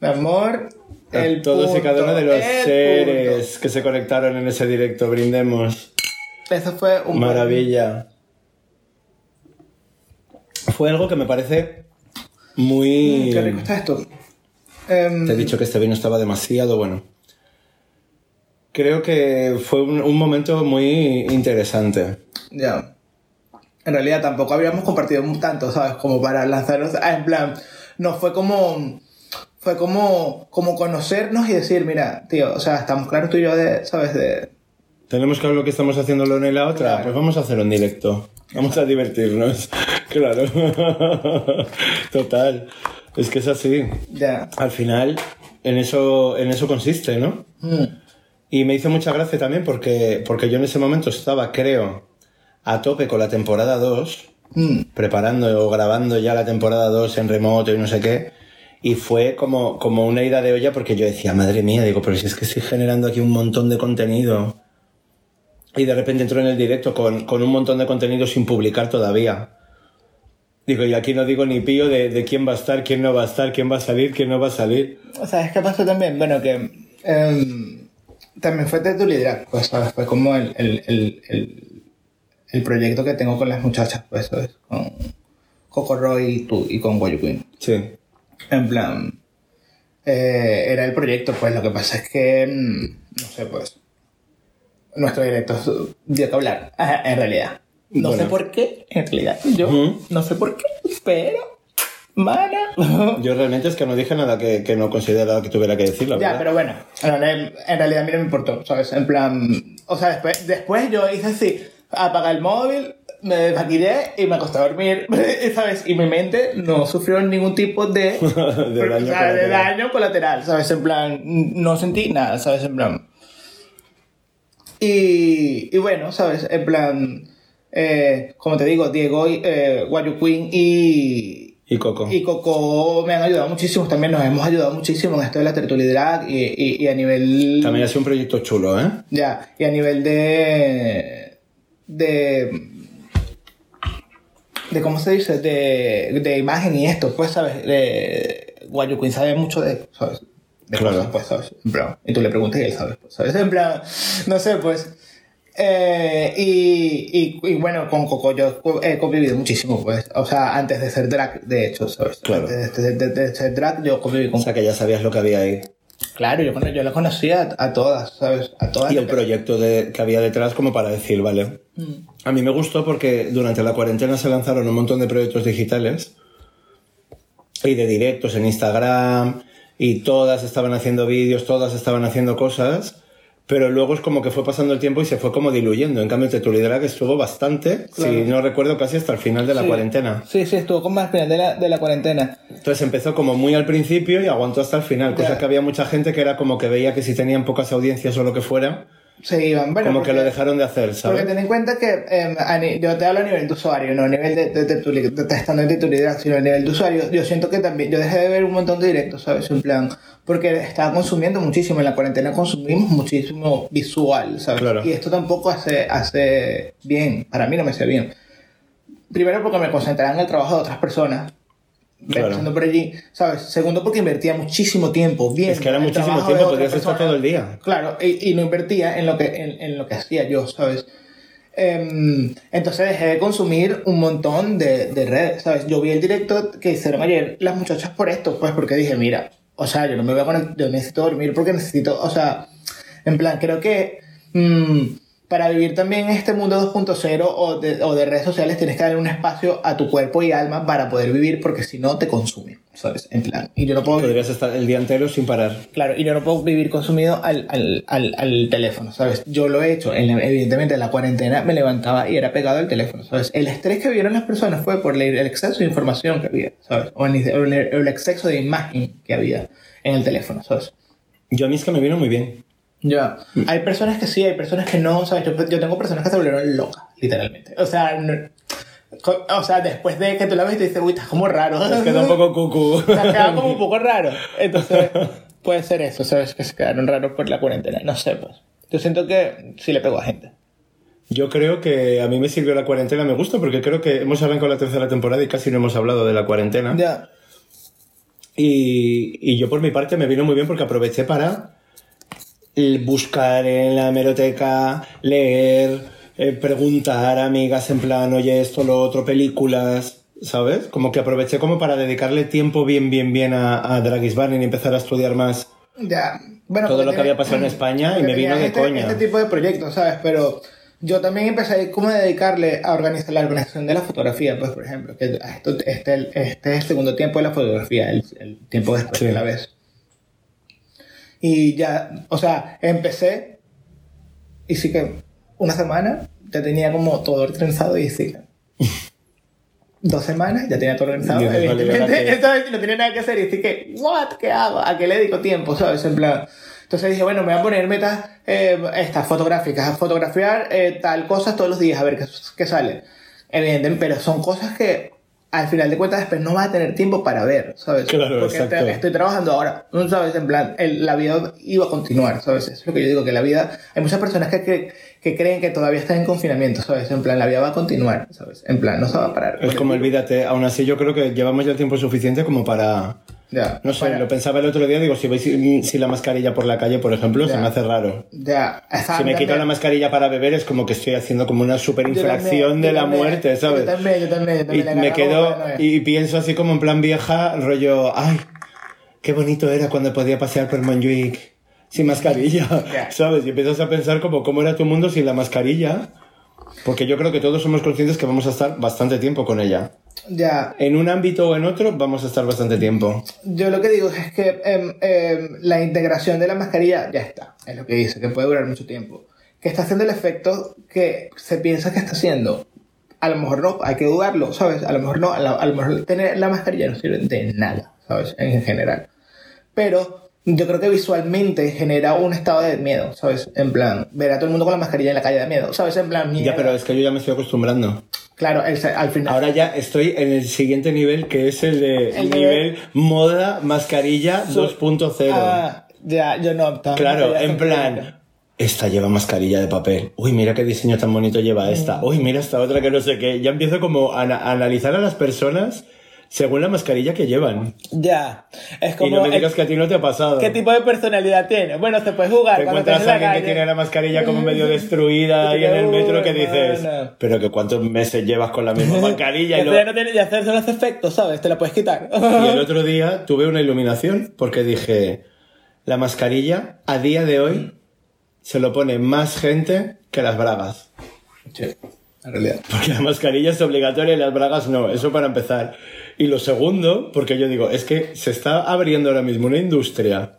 Mi amor. El todos y cada uno de los seres que se conectaron en ese directo. Brindemos. Eso fue un. Maravilla. Fue algo que me parece muy... Mm, Qué rico está esto. Em, Te he dicho que este vino estaba demasiado bueno. Creo que fue un, un momento muy interesante. Ya. En realidad tampoco habíamos compartido tanto, ¿sabes? Como para lanzarnos. ah, en plan, no fue como. Fue como, como conocernos y decir, mira, tío, o sea, estamos claros tú y yo de, ¿sabes? De, Tenemos claro lo que estamos haciendo la una y la otra. Claro. Pues vamos a hacer un directo. Vamos a divertirnos. claro. Total. Es que es así. ya. Al final, en eso, en eso consiste, ¿no? Mm. Y me hizo mucha gracia también porque, porque yo en ese momento estaba, creo, a tope con la temporada 2, Mm. preparando o grabando ya la temporada 2 en remoto y no sé qué. Y fue como, como una ida de olla porque yo decía, madre mía, digo, pero si es que estoy generando aquí un montón de contenido. Y de repente entro en el directo con, con un montón de contenido sin publicar todavía. Digo, y aquí no digo ni pío de, de quién va a estar, quién no va a estar, quién va a salir, quién no va a salir. ¿Sabes qué pasó también? Bueno, que em, también fue de tu liderazgo, pues, ¿sabes? Fue como el, el, el, el, el proyecto que tengo con las muchachas, pues, ¿sabes? Con Coco Roy y tú y con Guayu Queen. Sí. En plan, eh, era el proyecto, pues lo que pasa es que, mm, no sé, pues, nuestro directo dio que hablar, en realidad. No Bueno. sé por qué, en realidad, yo no sé por qué, pero, mana. Yo realmente es que no dije nada que, que no consideraba que tuviera que decir, la Ya, verdad. pero bueno, en realidad, a mí no me importó, ¿sabes? En plan, o sea, después, después yo hice así, apagué el móvil, me desmaquillé y me acosté a dormir, ¿sabes? Y mi mente no sufrió ningún tipo de, De daño colateral. de daño colateral, ¿sabes? En plan, no sentí nada, ¿sabes? En plan. Y, y bueno, ¿sabes? En plan, eh, como te digo, Diego, y, eh, Wayu Queen y, Y Coco. y Coco me han ayudado muchísimo, también nos hemos ayudado muchísimo en esto de la tertualidad y, y, y a nivel... También ha sido un proyecto chulo, ¿eh? Ya, y a nivel de... de... de ¿cómo se dice? De, de imagen y esto, pues, ¿sabes? De, Guayu Queen sabe mucho de, ¿sabes? De Claro. cosas, pues, ¿sabes? En plan, y tú le preguntas y él sabe, pues, ¿sabes? En plan, no sé, pues... eh, y, y, y bueno, con Coco yo he convivido muchísimo, pues. O sea, antes de ser drag, de hecho, ¿sabes? Claro. Antes de, de- de- de ser drag, yo conviví con O sea que ya sabías lo que había ahí. Claro, yo, yo la conocía a, a todas, ¿sabes? A todas. Y el proyecto de, que había detrás como para decir, vale. Mm. A mí me gustó porque durante la cuarentena se lanzaron un montón de proyectos digitales y de directos en Instagram y todas estaban haciendo vídeos, todas estaban haciendo cosas, pero luego es como que fue pasando el tiempo y se fue como diluyendo. En cambio, Tetulidrag estuvo bastante, Claro. si no recuerdo, casi hasta el final de la Sí. cuarentena. Sí, sí, estuvo como al final de la, de la cuarentena. Entonces empezó como muy al principio y aguantó hasta el final, cosa que había mucha gente que era como que veía que si tenían pocas audiencias o lo que fuera, Se iban, bueno. como que porque- lo dejaron de hacer, Porque ¿sabes? ten en cuenta que eh, ni- yo te hablo a nivel de usuario, no a nivel de, de, tertuli- de testando en titularidad, sino a nivel de usuario. Yo siento que también, yo dejé de ver un montón de directos, ¿sabes? En plan, porque estaba consumiendo muchísimo, en la cuarentena consumimos muchísimo visual, ¿sabes? Claro. Y esto tampoco hace, hace bien, para mí no me hace bien. Primero porque me concentraba en el trabajo de otras personas, Claro. por allí, ¿sabes? Segundo porque invertía muchísimo tiempo, bien. Es que era muchísimo tiempo, podías estar todo el día. Claro, y, y no invertía en lo que, en, en lo que hacía yo, ¿sabes? Em, entonces dejé de consumir un montón de, de redes, ¿sabes? Yo vi el directo que hicieron ayer las muchachas por esto, pues porque dije, mira, o sea, yo no me voy a conectar, yo necesito dormir porque necesito, o sea, en plan, creo que mm, para vivir también en este mundo 2.0 o de, o de redes sociales tienes que darle un espacio a tu cuerpo y alma para poder vivir porque si no te consume, ¿sabes? En plan, y yo no puedo... Podrías estar el día entero sin parar. Claro, y yo no puedo vivir consumido al, al, al, al teléfono, ¿sabes? Yo lo he hecho, en la- evidentemente en la cuarentena me levantaba y era pegado al teléfono, ¿sabes? El estrés que vieron las personas fue por el el exceso de información que había, ¿sabes? O el, el- el exceso de imagen que había en el teléfono, ¿sabes? Yo a mí es que me vino muy bien. Ya. Hay personas que sí, hay personas que no, ¿sabes? Yo, yo tengo personas que se volvieron locas, literalmente. O sea, no- o sea, después de que tú la ves, te dices, uy, estás como raro. Es que tampoco cucu. Se ha quedado como un poco raro. Entonces, puede ser eso, ¿sabes? Que se quedaron raros por la cuarentena. No sé, pues. Yo siento que sí le pegó a gente. Yo creo que a mí me sirvió la cuarentena, me gusta porque creo que hemos arrancado la tercera temporada y casi no hemos hablado de la cuarentena. Ya. Y, y yo por mi parte me vino muy bien porque aproveché para buscar en la hemeroteca, leer, eh, preguntar a amigas en plan, oye, esto, lo otro, películas, ¿sabes? Como que aproveché como para dedicarle tiempo bien, bien, bien a, a Dragis Barney y empezar a estudiar más. Ya. Bueno, Todo lo que había pasado en España y me vino de este, coña. Este tipo de proyectos, ¿sabes? Pero yo también empecé como a dedicarle a organizar la organización de la fotografía, pues, por ejemplo. Que esto, este, este es el segundo tiempo de la fotografía, el, el tiempo después Sí. de la vez. Y ya, o sea, empecé y sí que una semana ya tenía como todo organizado y sí que dos semanas ya tenía todo organizado. Dios, evidentemente, ¿verdad que- entonces no tenía nada que hacer y sí que, ¿what? ¿Qué hago? ¿A qué le dedico tiempo? ¿Sabes? En plan, Entonces dije, bueno, me voy a poner metas eh, estas fotográficas, a fotografiar eh, tal cosa todos los días, a ver qué, qué sale. Evidentemente, pero son cosas que al final de cuentas después no vas a tener tiempo para ver, ¿sabes? Claro, Porque exacto. te- estoy trabajando ahora, ¿no sabes? En plan, el- la vida iba a continuar, ¿sabes? Eso es lo que yo digo, que la vida... Hay muchas personas que, que, que creen que todavía están en confinamiento, ¿sabes? En plan, la vida va a continuar, ¿sabes? En plan, no se va a parar. Es como olvídate, aún así yo creo que llevamos ya tiempo suficiente como para... Ya, No sé, para- lo pensaba el otro día, digo, si veis sin, sin la mascarilla por la calle, por ejemplo, se me hace raro. Ya, Si me quito la mascarilla para beber es como que estoy haciendo como una super infracción de la también, muerte, ¿sabes? Yo también, yo también, yo Y también. le me quedo y pienso así como en plan vieja, rollo, ay, qué bonito era cuando podía pasear por Montjuic sin mascarilla, Ya. ¿sabes? Y empiezas a pensar como cómo era tu mundo sin la mascarilla, porque yo creo que todos somos conscientes que vamos a estar bastante tiempo con ella. Ya, En un ámbito o en otro vamos a estar bastante tiempo. yo lo que digo es que em, em, la integración de la mascarilla ya está, es lo que dice, que puede durar mucho tiempo. Que está haciendo el efecto que se piensa que está haciendo. A lo mejor no, hay que dudarlo, ¿sabes? A lo mejor no, a, a lo mejor tener la mascarilla no sirve de nada, ¿sabes? En general. Pero yo creo que visualmente genera un estado de miedo, ¿sabes? En plan, ver a todo el mundo con la mascarilla en la calle da miedo, ¿sabes? En plan, Ya, mierda. pero es que yo ya me estoy acostumbrando. Claro, el- al final... Ahora ya estoy en el siguiente nivel, que es el de El nivel nivel- moda mascarilla 2.0. Ah, ya, yo no. Claro, ya en plan, esta lleva mascarilla de papel. Uy, mira qué diseño tan bonito lleva esta. Uy, mira esta otra que no sé qué. Ya empiezo como a analizar a las personas según la mascarilla que llevan. Ya, es Y como... no me digas que a ti no te ha pasado. ¿Qué tipo de personalidad tiene? Bueno, se puede jugar Te encuentras a alguien que tiene la mascarilla como medio destruida ahí en el metro que dices, pero que cuántos meses llevas con la misma mascarilla y lo- ya no tiene, ya hacerse los efectos, ¿sabes? Te la puedes quitar. Y el otro día tuve una iluminación porque dije, la mascarilla a día de hoy se lo pone más gente que las bragas. Sí, en realidad. Porque la mascarilla es obligatoria y las bragas no, eso para empezar. Y lo segundo, porque yo digo, es que se está abriendo ahora mismo una industria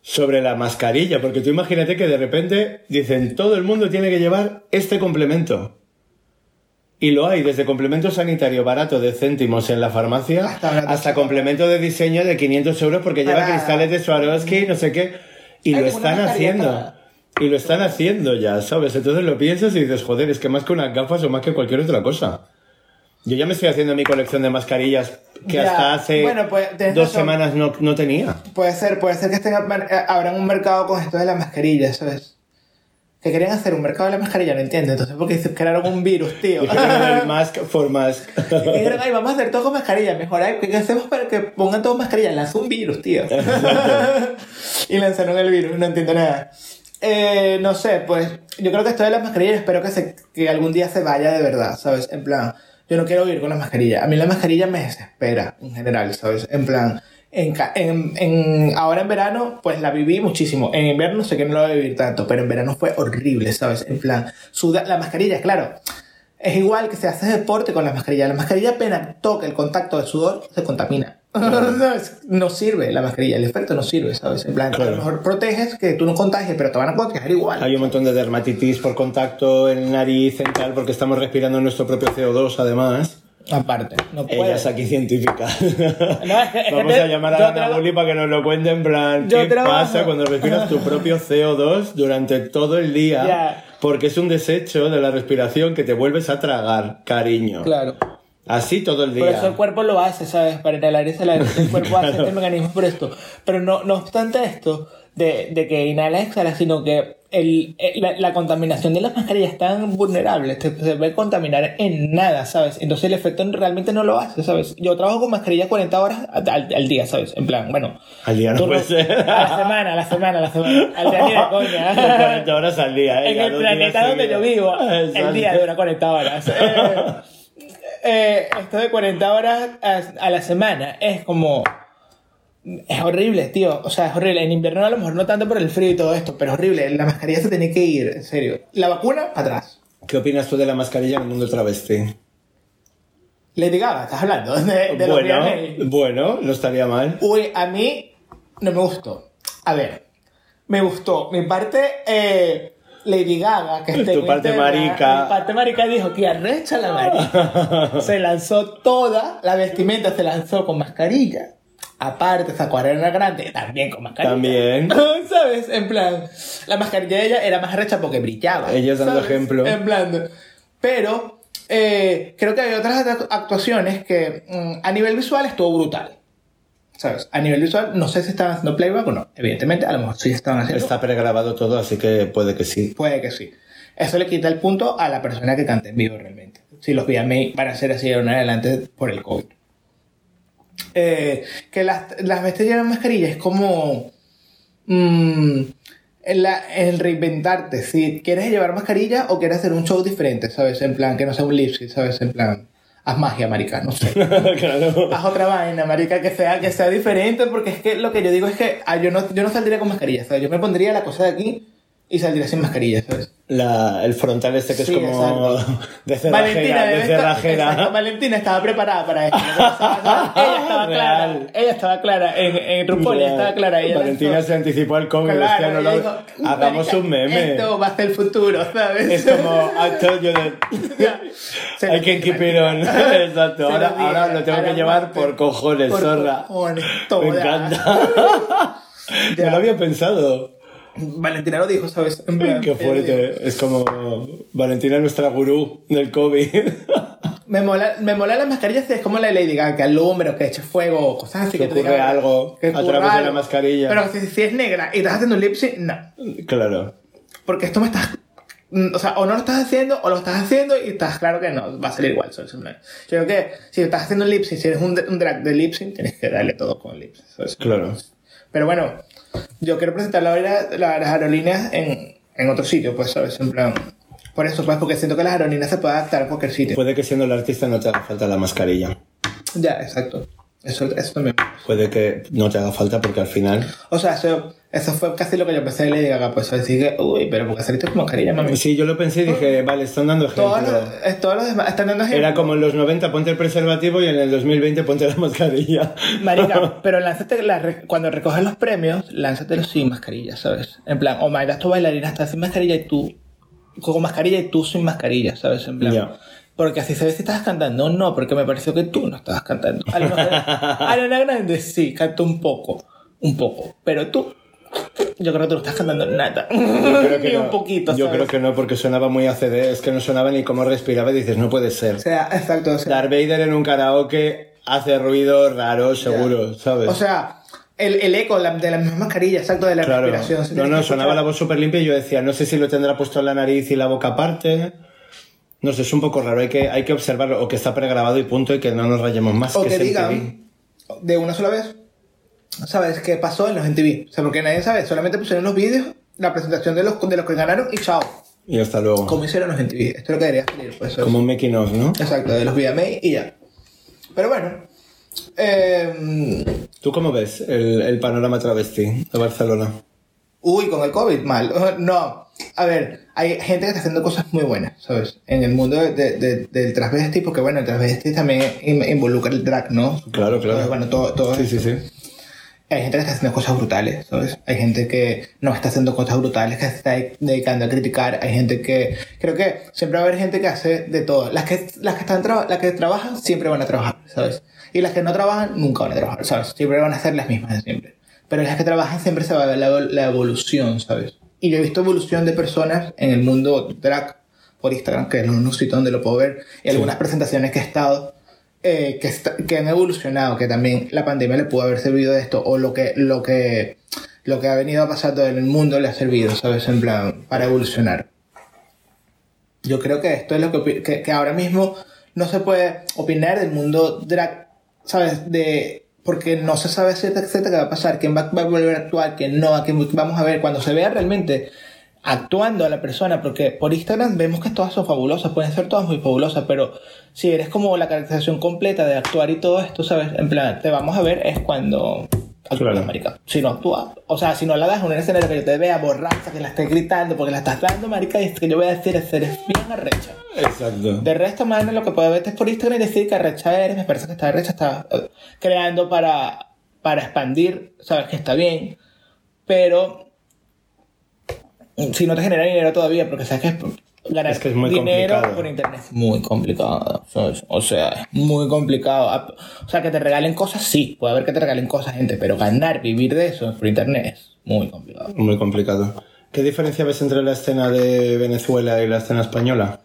sobre la mascarilla, porque tú imagínate que de repente dicen, todo el mundo tiene que llevar este complemento. Y lo hay, desde complemento sanitario barato de céntimos en la farmacia Hasta hasta complemento de diseño de 500 euros porque lleva Para- cristales de Swarovski, no sé qué. Y lo están haciendo. para- Y lo están haciendo ya, ¿sabes? Entonces lo piensas y dices, joder, es que más que unas gafas o más que cualquier otra cosa. Yo ya me estoy haciendo mi colección de mascarillas que Ya, hasta hace bueno, pues, dos semanas no, no tenía. Puede ser, puede ser que estén, eh, abran un mercado con esto de la mascarilla, ¿sabes? Que querían hacer un mercado de la mascarilla, no entiendo. Entonces, porque crearon un virus, tío. El mask for mask. Y dijeron, ay, vamos a hacer todo con mascarilla. Mejor, ay, ¿qué hacemos para que pongan todo mascarilla? Lanzó un virus, tío. y lanzaron el virus, no entiendo nada. Eh, no sé, pues yo creo que esto de las mascarillas espero que, se, que algún día se vaya de verdad, ¿sabes? En plan, yo no quiero vivir con la mascarilla. A mí la mascarilla me desespera, en general, ¿sabes? En plan, en, en, en- ahora en verano, pues la viví muchísimo. En invierno sé que no la voy a vivir tanto, pero en verano fue horrible, ¿sabes? En plan, suda, la mascarilla, claro. Es igual que se hace deporte con la mascarilla. La mascarilla apenas toca el contacto de sudor, se contamina. No sirve la mascarilla, el efecto no sirve, ¿sabes? En plan, a Claro. lo mejor proteges que tú no contagies, pero te van a contagiar igual. Hay un montón de dermatitis por contacto en nariz, en tal, porque estamos respirando nuestro propio CO2 además. Aparte, no Ella puedes. es aquí científica. No, es es Vamos a llamar a Ana Bulli para que nos lo cuente en plan, Yo ¿qué trabajo. pasa cuando respiras tu propio CO2 durante todo el día? Porque es un desecho de la respiración que te vuelves a tragar, cariño. Claro. Así todo el Por día. eso el cuerpo lo hace, ¿sabes? Para inhalar ese aire. El cuerpo hace este mecanismo por esto. Pero no, no obstante esto, de, de que inhala, exhala, sino que el, el- la, la contaminación de las mascarillas es tan vulnerable, te- se puede contaminar en nada, ¿sabes? Entonces el efecto realmente no lo hace, ¿sabes? Yo trabajo con mascarilla 40 horas al, al día, ¿sabes? En plan, bueno. Al día no puede ser. A la semana, a la semana, a la semana. Al día ni de coña. 40 horas al día, ¿eh? En el planeta donde yo vivo, el Exacto. día dura 40 horas. Eh, eh, esto de 40 horas a, a la semana es como. Es horrible, tío. O sea, es horrible. En invierno a lo mejor no tanto por el frío y todo esto, pero es horrible. La mascarilla se tiene que ir, en serio. La vacuna, para atrás. ¿Qué opinas tú de la mascarilla en el mundo travesti? Lady Gaga, estás hablando de, de bueno, bueno, no estaría mal. Uy, a mí no me gustó. A ver, me gustó. Mi parte eh, Lady Gaga, que está Tu parte marica. Mi parte marica dijo que arrecha la marica. se lanzó toda la vestimenta, se lanzó con mascarilla, Aparte, sacó a Ariana Grande también con mascarilla. También. ¿Sabes? En plan, la mascarilla de ella era más recha porque brillaba. Ella dando ejemplo. En plan, pero eh, creo que hay otras act- actuaciones que mm, a nivel visual estuvo brutal. ¿Sabes? A nivel visual, no sé si estaban haciendo playback o no. Evidentemente, a lo mejor sí estaban haciendo. Está pregrabado todo, así que puede que sí. Puede que sí. Eso le quita el punto a la persona que cante en vivo realmente. Si los VMA van a ser así de en adelante por el COVID. Eh, que las, las bestias llevan mascarilla es como. mm, en la- el reinventarte. Si quieres llevar mascarilla o quieres hacer un show diferente, ¿sabes? En plan, que no sea un lip sync, ¿sabes? En plan, haz magia, marica, no sé. claro. haz otra vaina, marica, que sea, que sea diferente, porque es que lo que yo digo es que ah, yo, no, yo no saldría con mascarilla, ¿sabes? Yo me pondría la cosa de aquí y saldría sin mascarilla, ¿sabes? La, el frontal este que es Sí, como exacto. de cerrajera, de debe estar- exacto, cerrajera. Valentina estaba preparada para esto. ella estaba clara, Real. ella estaba clara, en, en RuPaul ella estaba clara. Ella Valentina lanzó- se anticipó al COVID, Claro, hostia, no lo- dijo, hagamos "Marica, un meme. Esto va a ser el futuro, ¿sabes? Es como I told you that I can keep it on. Valentina. Exacto. Se lo Ahora, ahora lo tengo que ahora llevar muerte. por cojones, Por zorra. cojones, Me encanta. Ya. No lo había pensado. Valentina lo dijo, ¿sabes? Plan, Qué dijo, fuerte. Es como Valentina, nuestra gurú del COVID. Me mola, me mola las mascarillas, es como la de Lady Gaga, que alumbra o que eche fuego, cosas así. Que diga- ocurre algo que a través de la mascarilla. Pero si, si es negra y estás haciendo un lip sync, no. Claro. Porque esto me estás. mm, O sea, o no lo estás haciendo, o lo estás haciendo y estás claro que no, va a salir igual. Yo creo que si estás haciendo un lip sync, si eres un, un drag de lip sync, tienes que darle todo con lip sync. Claro. Pero bueno, yo quiero presentar la, la- las aerolíneas en, en otro sitio, pues, ¿sabes? En plan. Por eso, pues, porque siento que las aerolíneas se pueden adaptar a cualquier sitio. Puede que siendo el artista no te haga falta la mascarilla. Ya, exacto. Eso, eso también. Puede que no te haga falta porque al final. O sea, eso, eso fue casi lo que yo pensé de Lady Gaga, pues decir que, uy, pero porque saliste con mascarilla, mami. Sí, yo lo pensé y dije, vale, están dando Todos ejemplo. los, es- todos los demás están dando ejemplo. Era como en los 90 ponte el preservativo y en el 2020 ponte la mascarilla. Marica, pero lánzate, la cuando recoges los premios, lánzatelos sin mascarilla, ¿sabes? En plan, o Mayra, tu bailarina está sin mascarilla y tú con mascarilla y tú sin mascarilla, ¿sabes? En plan. Porque así ve si estás cantando. No, porque me pareció que tú no estabas cantando. A Ariana Grande sí, cantó un poco. Un poco. Pero tú, yo creo que tú no estás cantando nada. Yo creo que Ni no. un poquito, Yo ¿sabes? creo que no, porque sonaba muy ACD. Es que no sonaba ni cómo respiraba y dices, no puede ser. O sea, exacto. O sea, Darth Vader en un karaoke hace ruido raro, seguro, ¿sabes? o sea, el, el eco la- de la misma mascarilla, exacto, de la claro. respiración. No, no, sonaba la voz súper limpia y yo decía, no sé si lo tendrá puesto en la nariz y la boca aparte. No sé, es un poco raro, hay que, hay que observarlo, o que está pregrabado y punto, y que no nos rayemos más. O que que es MTV. digan de una sola vez, ¿sabes qué pasó en los MTV? O sea, porque nadie sabe, solamente pusieron los vídeos, la presentación de los, de los que ganaron y chao. Y hasta luego. Como hicieron los MTV. Esto es lo que debería salir, pues. Como un making of, ¿no? Exacto, de los VMA y ya. Pero bueno. eh, ¿Tú cómo ves el, el panorama travesti de Barcelona? Uy, con el COVID, mal. No. A ver, hay gente que está haciendo cosas muy buenas, ¿sabes? En el mundo de- de- de- del transvesti, porque bueno, el transvesti también in- involucra el drag, ¿no? Claro, claro. Bueno, todo, todo Sí, sí, sí. Hay gente que está haciendo cosas brutales, ¿sabes? Hay gente que no está haciendo cosas brutales, que se está dedicando a criticar. Hay gente que... Creo que siempre va a haber gente que hace de todo. Las que, las que, están traba- las que trabajan siempre van a trabajar, ¿sabes? Y las que no trabajan nunca van a trabajar, ¿sabes? Siempre van a ser las mismas de siempre. Pero las que trabajan siempre se va a ver la, la evolución, ¿sabes? Y yo he visto evolución de personas en el mundo drag por Instagram, que es un sitio donde lo puedo ver, y algunas presentaciones que he estado, eh, que, está- que han evolucionado, que también la pandemia le pudo haber servido de esto, o lo que, lo que, lo que ha venido pasando en el mundo le ha servido, ¿sabes? En plan, para evolucionar. Yo creo que esto es lo que, que, que ahora mismo no se puede opinar del mundo drag, ¿sabes? De, porque no se sabe cierta etcétera qué va a pasar, quién va, va a volver a actuar, quién no, a quién vamos a ver. Cuando se vea realmente actuando a la persona, porque por Instagram vemos que todas son fabulosas, pueden ser todas muy fabulosas, pero si eres como la caracterización completa de actuar y todo esto, ¿sabes? En plan, te vamos a ver es cuando actúas, Claro. marica. Si no actúa, o sea, si no la das en un escenario que yo te vea borracha, que la estés gritando porque la estás dando, marica, y es que yo voy a decir es eres bien arrecha. Exacto. De resto, mano, lo que puedo verte es por Instagram y decir que arrecha eres, me parece que esta arrecha está eh, creando para, para expandir, sabes que está bien, pero si no te genera dinero todavía, porque sabes que es- ganar Es que es muy dinero complicado. por internet es muy complicado. O sea, muy complicado. A- O sea, que te regalen cosas, sí, puede haber que te regalen cosas, gente, pero ganar, vivir de eso por internet es muy complicado. Muy complicado. ¿Qué diferencia ves entre la escena de Venezuela y la escena española?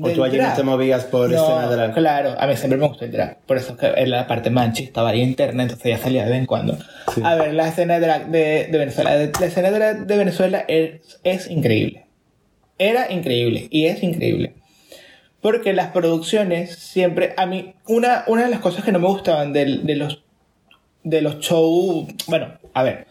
¿O tú allí no te movías por No, escena drag? Claro, a mí siempre me gustó el drag. Por eso es que en la parte manchi estaba ahí internet, entonces ya salía de vez en cuando. Sí. A ver, la escena de drag de, de Venezuela. De- La escena de drag de Venezuela es, es increíble. Era increíble y es increíble. Porque las producciones siempre. A mí, una, una de las cosas que no me gustaban del- de, los de los shows. Bueno, a ver.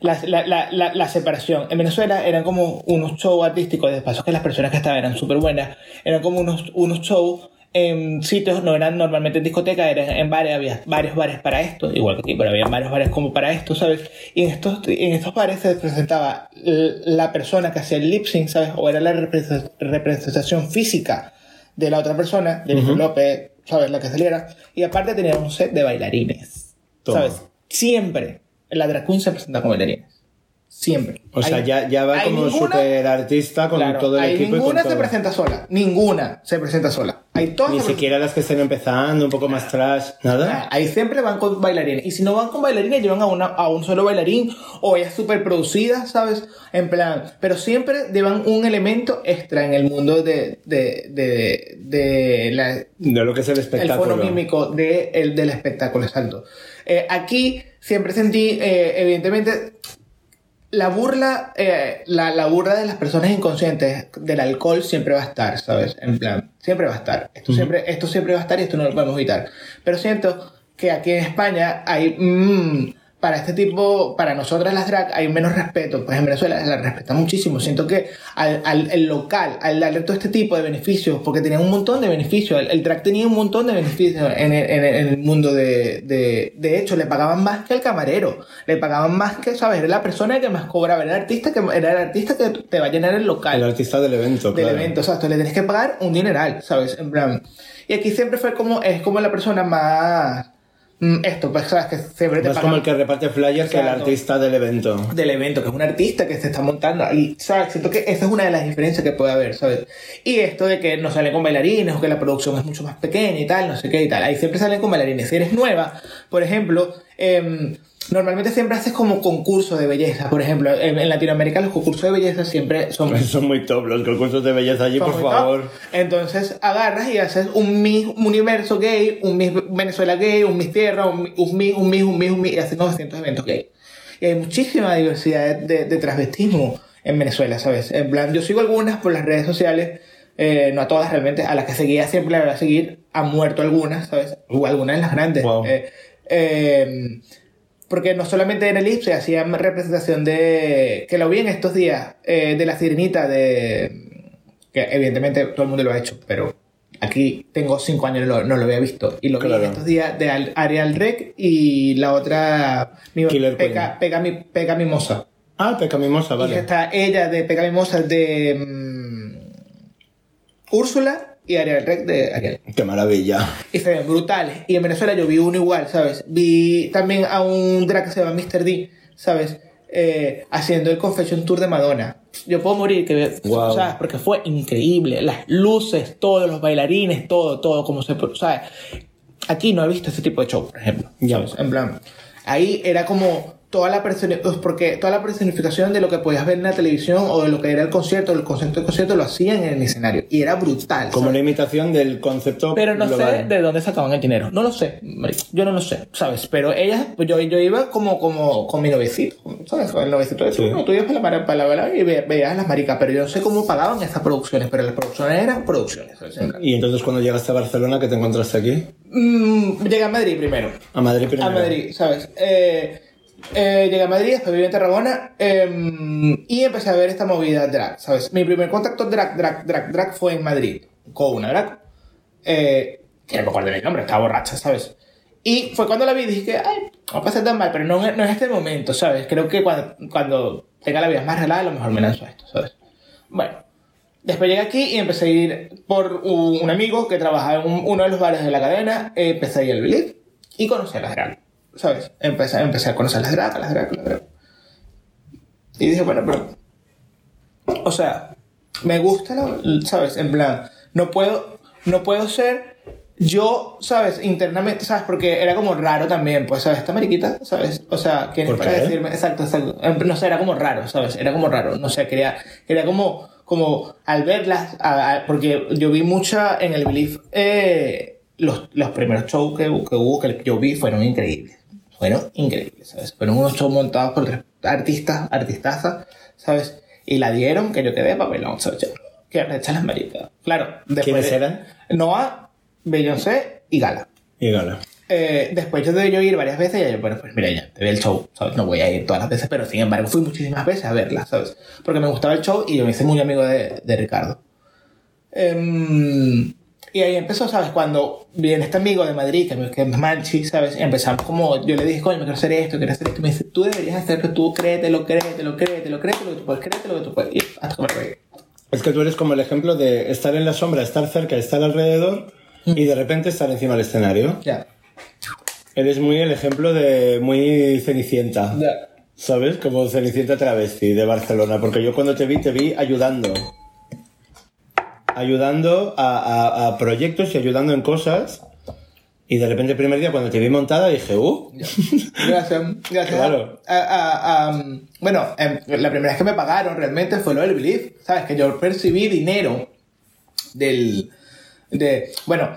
La, la, la, la, la separación. En Venezuela eran como unos shows artísticos, de paso que las personas que estaban eran súper buenas. Eran como unos, unos shows en sitios, no eran normalmente en discoteca, eran en bares, había varios bares para esto, igual que aquí, pero había varios bares como para esto, ¿sabes? Y en estos, en estos bares se presentaba la persona que hacía el lip sync, ¿sabes? O era la represe- representación física de la otra persona, de Ujú. López, ¿sabes? La que saliera. Y aparte tenía un set de bailarines, Toma. ¿sabes? Siempre. La drag queen se presenta con bailarines. Siempre. O sea, ya, ya va como super artista con Claro, todo el hay equipo y con ninguna se todo. presenta sola. Ninguna se presenta sola. Hay todas Ni se siquiera las que estén empezando, un poco más trash, nada. Ah, Ahí siempre van con bailarines. Y si no van con bailarines, llevan a, una, a un solo bailarín o ellas súper producidas, ¿sabes? En plan. Pero siempre llevan un elemento extra en el mundo de, de, de, de la, De lo que es el el espectáculo. fono mímico de, el, del espectáculo, exacto. Eh, aquí siempre sentí, eh, evidentemente, la burla, eh, la, la burla de las personas inconscientes del alcohol siempre va a estar, ¿sabes? En plan, siempre va a estar. Esto, siempre, esto siempre va a estar y esto no lo podemos evitar. Pero siento que aquí en España hay... mm, para este tipo, para nosotras las drag hay menos respeto. Pues en Venezuela la respeta muchísimo. Siento que al, al el local, al darle todo este tipo de beneficios, porque tenía un montón de beneficios, el, el drag tenía un montón de beneficios en el, en el- en el mundo de, de... De hecho, le pagaban más que al camarero. Le pagaban más que, ¿sabes? Era la persona que más cobraba. Era el artista que, era el artista que te va a llenar el local El artista del evento, del claro. evento, exacto, le tenés que pagar un dineral, ¿sabes? En plan. Y aquí siempre fue como, es como la persona más. Mm, Esto, pues, ¿sabes? Que siempre te Más pagan como el que reparte flyers que el artista del evento. del evento, que es un artista que se está montando. Y, ¿sabes? Siento que esa es una de las diferencias que puede haber, ¿sabes? Y esto de que no salen con bailarines o que la producción es mucho más pequeña y tal, no sé qué y tal. Ahí siempre salen con bailarines. Si eres nueva, por ejemplo, em, normalmente siempre haces como concurso de belleza. Por ejemplo, en, Latinoamérica los concursos de belleza siempre son Son muy top los concursos de belleza allí, por favor. top. Entonces agarras y haces un Miss Universo gay, un Miss Venezuela gay, un Miss Tierra, un, un Miss, un Miss, un Miss, un Miss, y hacen 900 eventos gay. Y hay muchísima diversidad de, de, de transvestismo en Venezuela, ¿sabes? En plan, yo sigo algunas por las redes sociales, eh, no a todas realmente, a las que seguía siempre las voy a seguir, han muerto algunas, ¿sabes? O algunas de las grandes. Wow. Eh, eh, porque no solamente en el IPSE hacían representación de. que lo vi en estos días, eh, de la sirenita de. que evidentemente todo el mundo lo ha hecho, pero aquí tengo cinco años y no, lo- no lo había visto. Y lo vi Claro. en estos días de Al- Ariel Rec y la otra. Mi, Pega, mi, Pega Mimosa. Ah, Peca Mimosa, Y vale. está ella de Pega Mimosa de. mm, Úrsula y Ariel Rec de Ariel. Qué maravilla. Y se ven brutales. Y en Venezuela yo vi uno igual, ¿sabes? Vi también a un drag que se llama Mr. D, ¿sabes? Eh, haciendo el Confession Tour de Madonna. Yo puedo morir, que, Wow. ¿sabes? Porque fue increíble. Las luces, todos los bailarines, todo, todo, como se... ¿sabes? Aquí no he visto ese tipo de show, por ejemplo. Ya. ¿sabes? En plan, ahí era como toda la pues, porque toda la personificación de lo que podías ver en la televisión o de lo que era el concierto, el concepto del concierto lo hacían en el escenario y era brutal. Como ¿sabes? la imitación del concepto Pero no sé de dónde sacaban el dinero. No lo sé, yo no lo sé, ¿sabes? Pero ellas, pues yo, yo iba como, como con mi novecito, ¿sabes? Con el novecito de Sí. no, tú ibas para para la verdad y ve- veías las maricas, pero yo no sé cómo pagaban estas producciones, pero las producciones eran producciones. Y entonces cuando llegaste a Barcelona, ¿qué te encontraste aquí? Mm, llegué a Madrid primero. A Madrid primero. A Madrid, ¿sabes? Eh, eh, llegué a Madrid, después viví en Tarragona eh, y empecé a ver esta movida drag, ¿sabes? Mi primer contacto drag, drag, drag, drag fue en Madrid con una drag eh, que no me acuerdo del nombre, estaba borracha, ¿sabes? Y fue cuando la vi y dije, ay, no pasa tan mal, pero no, no es este momento, ¿sabes? Creo que cuando, cuando tenga la vida más relajada, a lo mejor me lanzo a esto, ¿sabes? Bueno, después llegué aquí y empecé a ir por un, amigo que trabajaba en un- uno de los bares de la cadena, eh, empecé a ir al Believe y conocí a las drag, ¿sabes? Empecé, empecé a conocer las drag, a las drag, a las drag. Y dije, bueno, pero... O sea, me gusta, la- ¿sabes? En plan, no puedo, no puedo ser yo, ¿sabes? Internamente, ¿sabes? Porque era como raro también, pues, ¿sabes? Esta mariquita, ¿sabes? O sea, ¿quién es ¿Por para qué? decirme? Exacto, exacto. No sé, era como raro, ¿sabes? Era como raro, no sé, quería, quería como, como al verlas, a- a- porque yo vi mucha en el Belief, eh, los, los primeros shows que, que hubo, que yo vi, fueron increíbles. Fueron increíbles, ¿sabes? Fueron unos shows montados por tres artistas, artistazas, ¿sabes? Y la dieron que yo quedé papelón, ¿sabes? Yo, Que recha las maricas. Claro, después. ¿Quiénes de- eran? Noah, Beyoncé y Gala. Y gala. Eh, después de yo ir varias veces, ya yo, bueno, pues mira, ya te ve el show, ¿sabes? No voy a ir todas las veces, pero sin embargo fui muchísimas veces a verla, ¿sabes? Porque me gustaba el show y yo me hice muy amigo de, de Ricardo. Em, y ahí empezó, ¿sabes? Cuando viene este amigo de Madrid, que, es Manchi, ¿sabes? Empezamos como, yo le dije, coño, me quiero hacer esto, quiero hacer esto. Me dice, tú deberías hacerlo, tú créetelo, créetelo, créetelo, créetelo, que tú puedes, créetelo, que tú puedes. Y hasta reí. Es que tú eres como el ejemplo de estar en la sombra, estar cerca, estar alrededor y de repente estar encima del escenario. Ya. Eres muy el ejemplo de muy cenicienta. Ya. ¿Sabes? Como Cenicienta Travesti de Barcelona. Porque yo cuando te vi, te vi ayudando. Ayudando a, a- a proyectos y ayudando en cosas. Y de repente el primer día cuando te vi montada dije, uh, Gracias, gracias. Claro. A- a- a- bueno, em, la primera vez que me pagaron realmente fue lo del Belief, ¿sabes? Que yo percibí dinero del... De, bueno,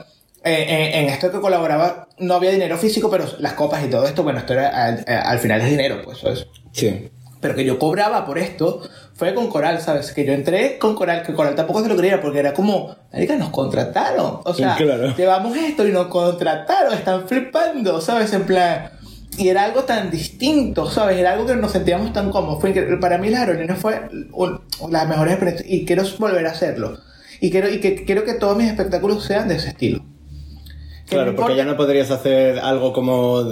eh, en, en esto que colaboraba no había dinero físico, pero las copas y todo esto, bueno, esto era al, eh, al final es dinero, pues eso es. sí. Pero que yo cobraba por esto fue con Coral, ¿sabes? Que yo entré con Coral, que Coral tampoco se lo creía porque era como, marica, nos contrataron. O sea, Claro. llevamos esto y nos contrataron, están flipando, ¿sabes? En plan... Y era algo tan distinto, ¿sabes? Era algo que nos sentíamos tan cómodos. Fue increíble. Para mí las aerolíneas fue un- las mejores experiencias y quiero volver a hacerlo. Y quiero, y que, quiero que todos mis espectáculos sean de ese estilo. Claro, porque ya no podrías hacer algo como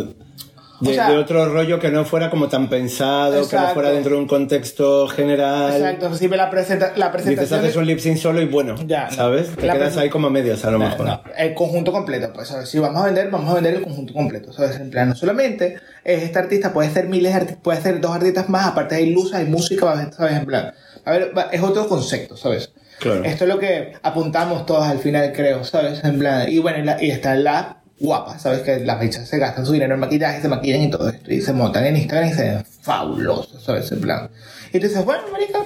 de, O sea- de otro rollo que no fuera como tan pensado, que no Exacto. fuera dentro de un contexto general. Exacto, si me la, presenta, la Dices, presentación... haces de- un lip sync solo y bueno, Ya, no. ¿sabes? Te La quedas ahí como a medias a lo No, mejor. no, el conjunto completo, pues, ¿sabes? Si vamos a vender, vamos a vender el conjunto completo, ¿sabes? En plan, no solamente es este artista, puede ser miles de artistas, puede ser dos artistas más, aparte hay luces, hay música, ¿sabes? En plan, a ver, es otro concepto, ¿sabes? Claro. Esto es lo que apuntamos todos al final, creo, ¿sabes? En plan, y bueno, y, la- y está la guapa, ¿sabes? Que las bichas se gastan su dinero en maquillaje, se maquillan y todo esto, y se montan en Instagram y se ven fabulosos, ¿sabes? En plan, y tú dices, bueno, marica,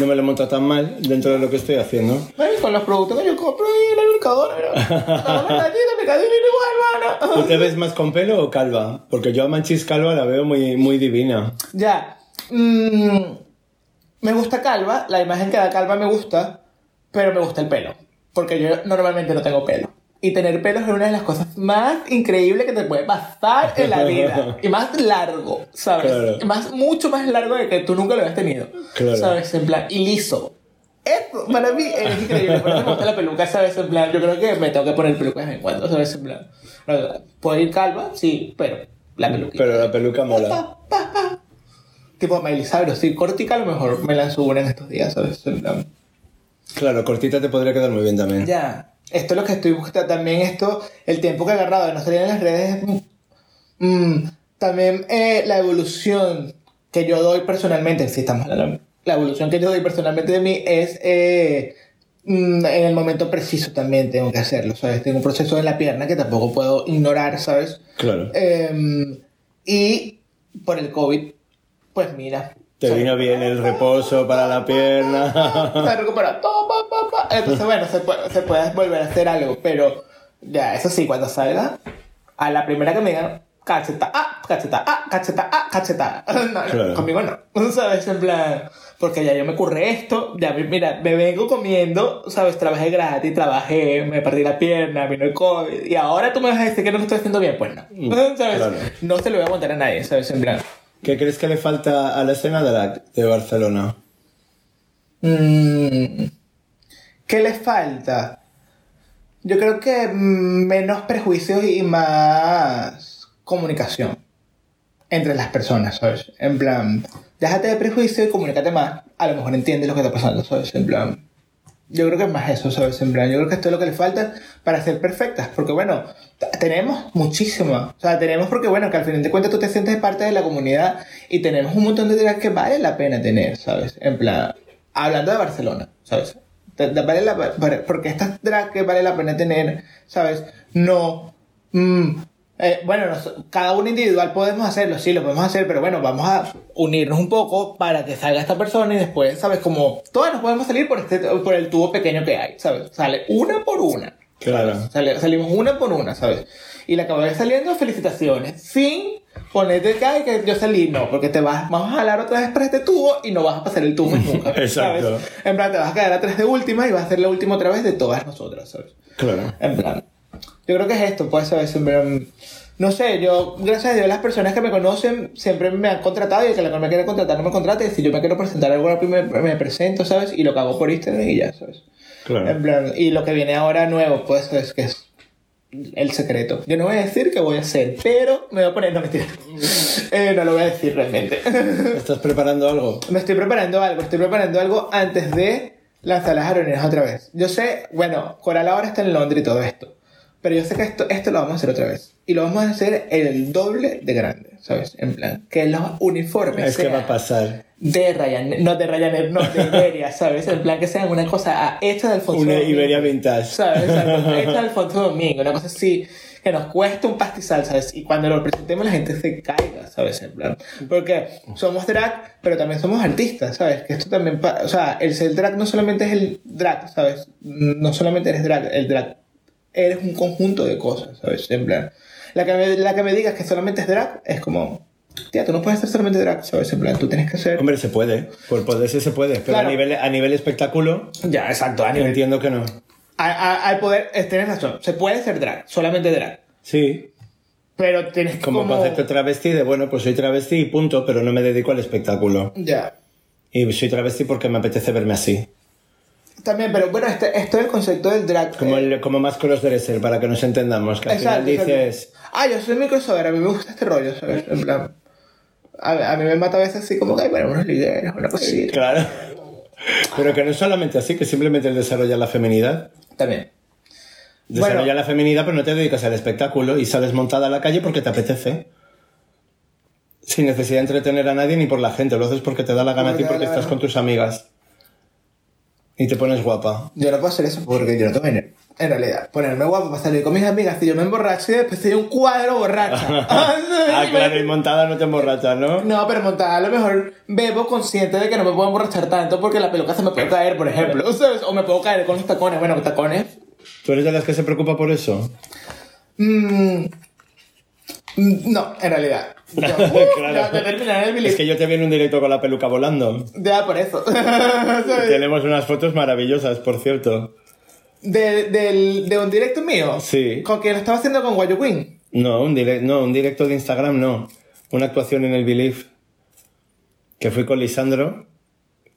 No me lo monta tan mal dentro de lo que estoy haciendo. Bueno, con los productos que yo compro y la lubricadora, mira. La gatita me cayó igual, ¿Tú te ves más con pelo o calva? Porque yo a Manchis calva la veo muy, muy divina. Ya. mm, me gusta calva, la imagen que da calva me gusta, pero me gusta el pelo. Porque yo normalmente no tengo pelo. Y tener pelo es una de las cosas más increíbles que te puede pasar en la vida. Y más largo, ¿sabes? Claro. Más, mucho más largo de que tú nunca lo habías tenido. Claro. ¿Sabes? En plan, y liso. Esto, para mí, es increíble. Por eso me gusta la peluca, ¿sabes? En plan, yo creo que me tengo que poner peluca de vez en cuando, ¿sabes? En plan, puedo ir calva, sí, pero la peluca. Pero la peluca mola. Pa, pa, pa. Tipo Miley Cyrus, sí, cortica a lo mejor me la subo en estos días, ¿sabes? En plan, Claro, cortita te podría quedar muy bien también. Ya, esto es lo que estoy buscando, también esto, el tiempo que he agarrado de no salir en las redes, mm, también eh, la evolución que yo doy personalmente, si estamos hablando, la evolución que yo doy personalmente de mí es eh, mm, en el momento preciso también tengo que hacerlo, ¿sabes? Tengo un proceso en la pierna que tampoco puedo ignorar, ¿sabes? Claro. Em, y por el COVID, pues mira. Te vino bien el reposo para la pierna. se recupera. Entonces, bueno, se puede, se puede volver a hacer algo, pero ya, eso sí, cuando salga, a la primera que me digan, cacheta, ah, cacheta, ah, cacheta, ah, cacheta. No, Claro. conmigo no, ¿sabes? En plan, porque ya yo me curré esto, ya, mira, me vengo comiendo, ¿sabes? Trabajé gratis, trabajé, me partí la pierna, vino el COVID, y ahora tú me vas a decir que no lo estoy haciendo bien, pues no, ¿sabes? claro. No se lo voy a aguantar a nadie, ¿sabes? En plan, ¿Qué crees que le falta a la escena de, la- de Barcelona? Mm, ¿Qué les falta? Yo creo que menos prejuicios y más comunicación entre las personas, ¿sabes? En plan, déjate de prejuicio y comunícate más. A lo mejor entiendes lo que está pasando, ¿sabes? En plan, yo creo que es más eso, ¿sabes? En plan, yo creo que esto es lo que le falta para ser perfectas. Porque, bueno, tenemos muchísimo. O sea, tenemos porque, bueno, que al final de cuentas tú te sientes parte de la comunidad y tenemos un montón de ideas que vale la pena tener, ¿sabes? En plan, hablando de Barcelona, ¿sabes? Vale la, porque estas drag que vale la pena tener, ¿sabes? No. mm, eh, bueno, nos- cada uno individual podemos hacerlo, sí, lo podemos hacer, pero bueno, vamos a unirnos un poco para que salga esta persona y después, ¿sabes? Como todas nos podemos salir por, este, por el tubo pequeño que hay, ¿sabes? Sale una por una. Claro. Sale- salimos una por una, ¿sabes? Y la vaya saliendo, felicitaciones. Sin ponerte acá y que yo salí, no, porque te vas, vamos a jalar otra vez para este tubo y no vas a pasar el tubo nunca. Exacto. ¿sabes? En plan, te vas a quedar atrás de última y vas a ser la última otra vez de todas nosotras, ¿sabes? Claro. En plan, yo creo que es esto, pues, plan, no sé, yo, gracias a Dios, las personas que me conocen siempre me han contratado y el que la que me quiere contratar no me contrate. Si yo me quiero presentar algo, me, me presento, ¿sabes? Y lo que hago por Instagram y ya, ¿sabes? Claro. En plan, y lo que viene ahora nuevo, pues es que es el secreto. Yo no voy a decir qué voy a hacer, pero me voy a poner, no mentira. Eh, no lo voy a decir realmente. ¿Estás preparando algo? me estoy preparando algo, estoy preparando algo antes de lanzar las aerolíneas otra vez. Yo sé, bueno, Coral ahora está en Londres y todo esto, pero yo sé que esto, esto lo vamos a hacer otra vez. Y lo vamos a hacer el doble de grande, ¿sabes? En plan, que los uniformes Es que va a pasar. de Ryanair, no de Ryanair, no de Iberia, ¿sabes? En plan que sean una cosa ah, hecha del Alfonso Una Domingo. Iberia vintage. ¿Sabes? Hecha de Alfonso Domingo, una cosa así que nos cuesta un pastizal, ¿sabes? Y cuando lo presentemos la gente se caiga, ¿sabes? En plan, porque somos drag, pero también somos artistas, ¿sabes? Que esto también, o sea, el ser drag no solamente es el drag, ¿sabes? No solamente eres drag, el drag, eres un conjunto de cosas, ¿sabes? En plan, la que me, la que me digas que solamente es drag es como, tía, tú no puedes ser solamente drag, ¿sabes? En plan, tú tienes que ser... Hombre, se puede. Por poderse se puede. Pero Claro. a, nivel, a nivel espectáculo, Ya, exacto, a nivel entiendo que no. a- a- al poder, eh, tienes razón, se puede ser drag, solamente drag. Sí. Pero tienes que Como, como... concepto travesti de, bueno, pues soy travesti y punto, pero no me dedico al espectáculo. Ya. Y soy travesti porque me apetece verme así. También, pero bueno, este, esto es el concepto del drag. Como, el, como más crossdresser, para que nos entendamos. Que al exacto, final exacto. dices... Ah, yo soy mi crossover, a mí me gusta este rollo, ¿sabes? En plan... A, a mí me mata a veces así como que bueno, unos líderes, una cosita. Claro. Pero que no es solamente así, que simplemente el desarrollar la feminidad. También. Desarrolla Bueno. la feminidad, pero no te dedicas al espectáculo y sales montada a la calle porque te apetece. Sin necesidad de entretener a nadie ni por la gente. Lo haces porque te da la gana a ti Porque estás con tus amigas. Y te pones guapa. Yo no puedo hacer eso porque yo no tengo dinero. En realidad, ponerme guapo para salir con mis amigas, si yo me emborracho y después soy un cuadro borracha. ah, claro, y montada no te emborrachas, ¿no? No, pero montada a lo mejor bebo consciente de que no me puedo emborrachar tanto porque la peluca se me puede caer, por ejemplo. ¿sabes? O me puedo caer con los tacones. Bueno, tacones. ¿Tú eres de las que se preocupa por eso? Mm, mm, no, en realidad. Uh, Claro. ya, Es que yo te vi en un directo con la peluca volando. Ya, por eso. Tenemos unas fotos maravillosas, por cierto. De, del, de un directo mío. Sí. Con que lo estaba haciendo con Guayo Queen. No, un, direct- no, un directo de Instagram no. Una actuación en el Believe. Que fui con Lisandro.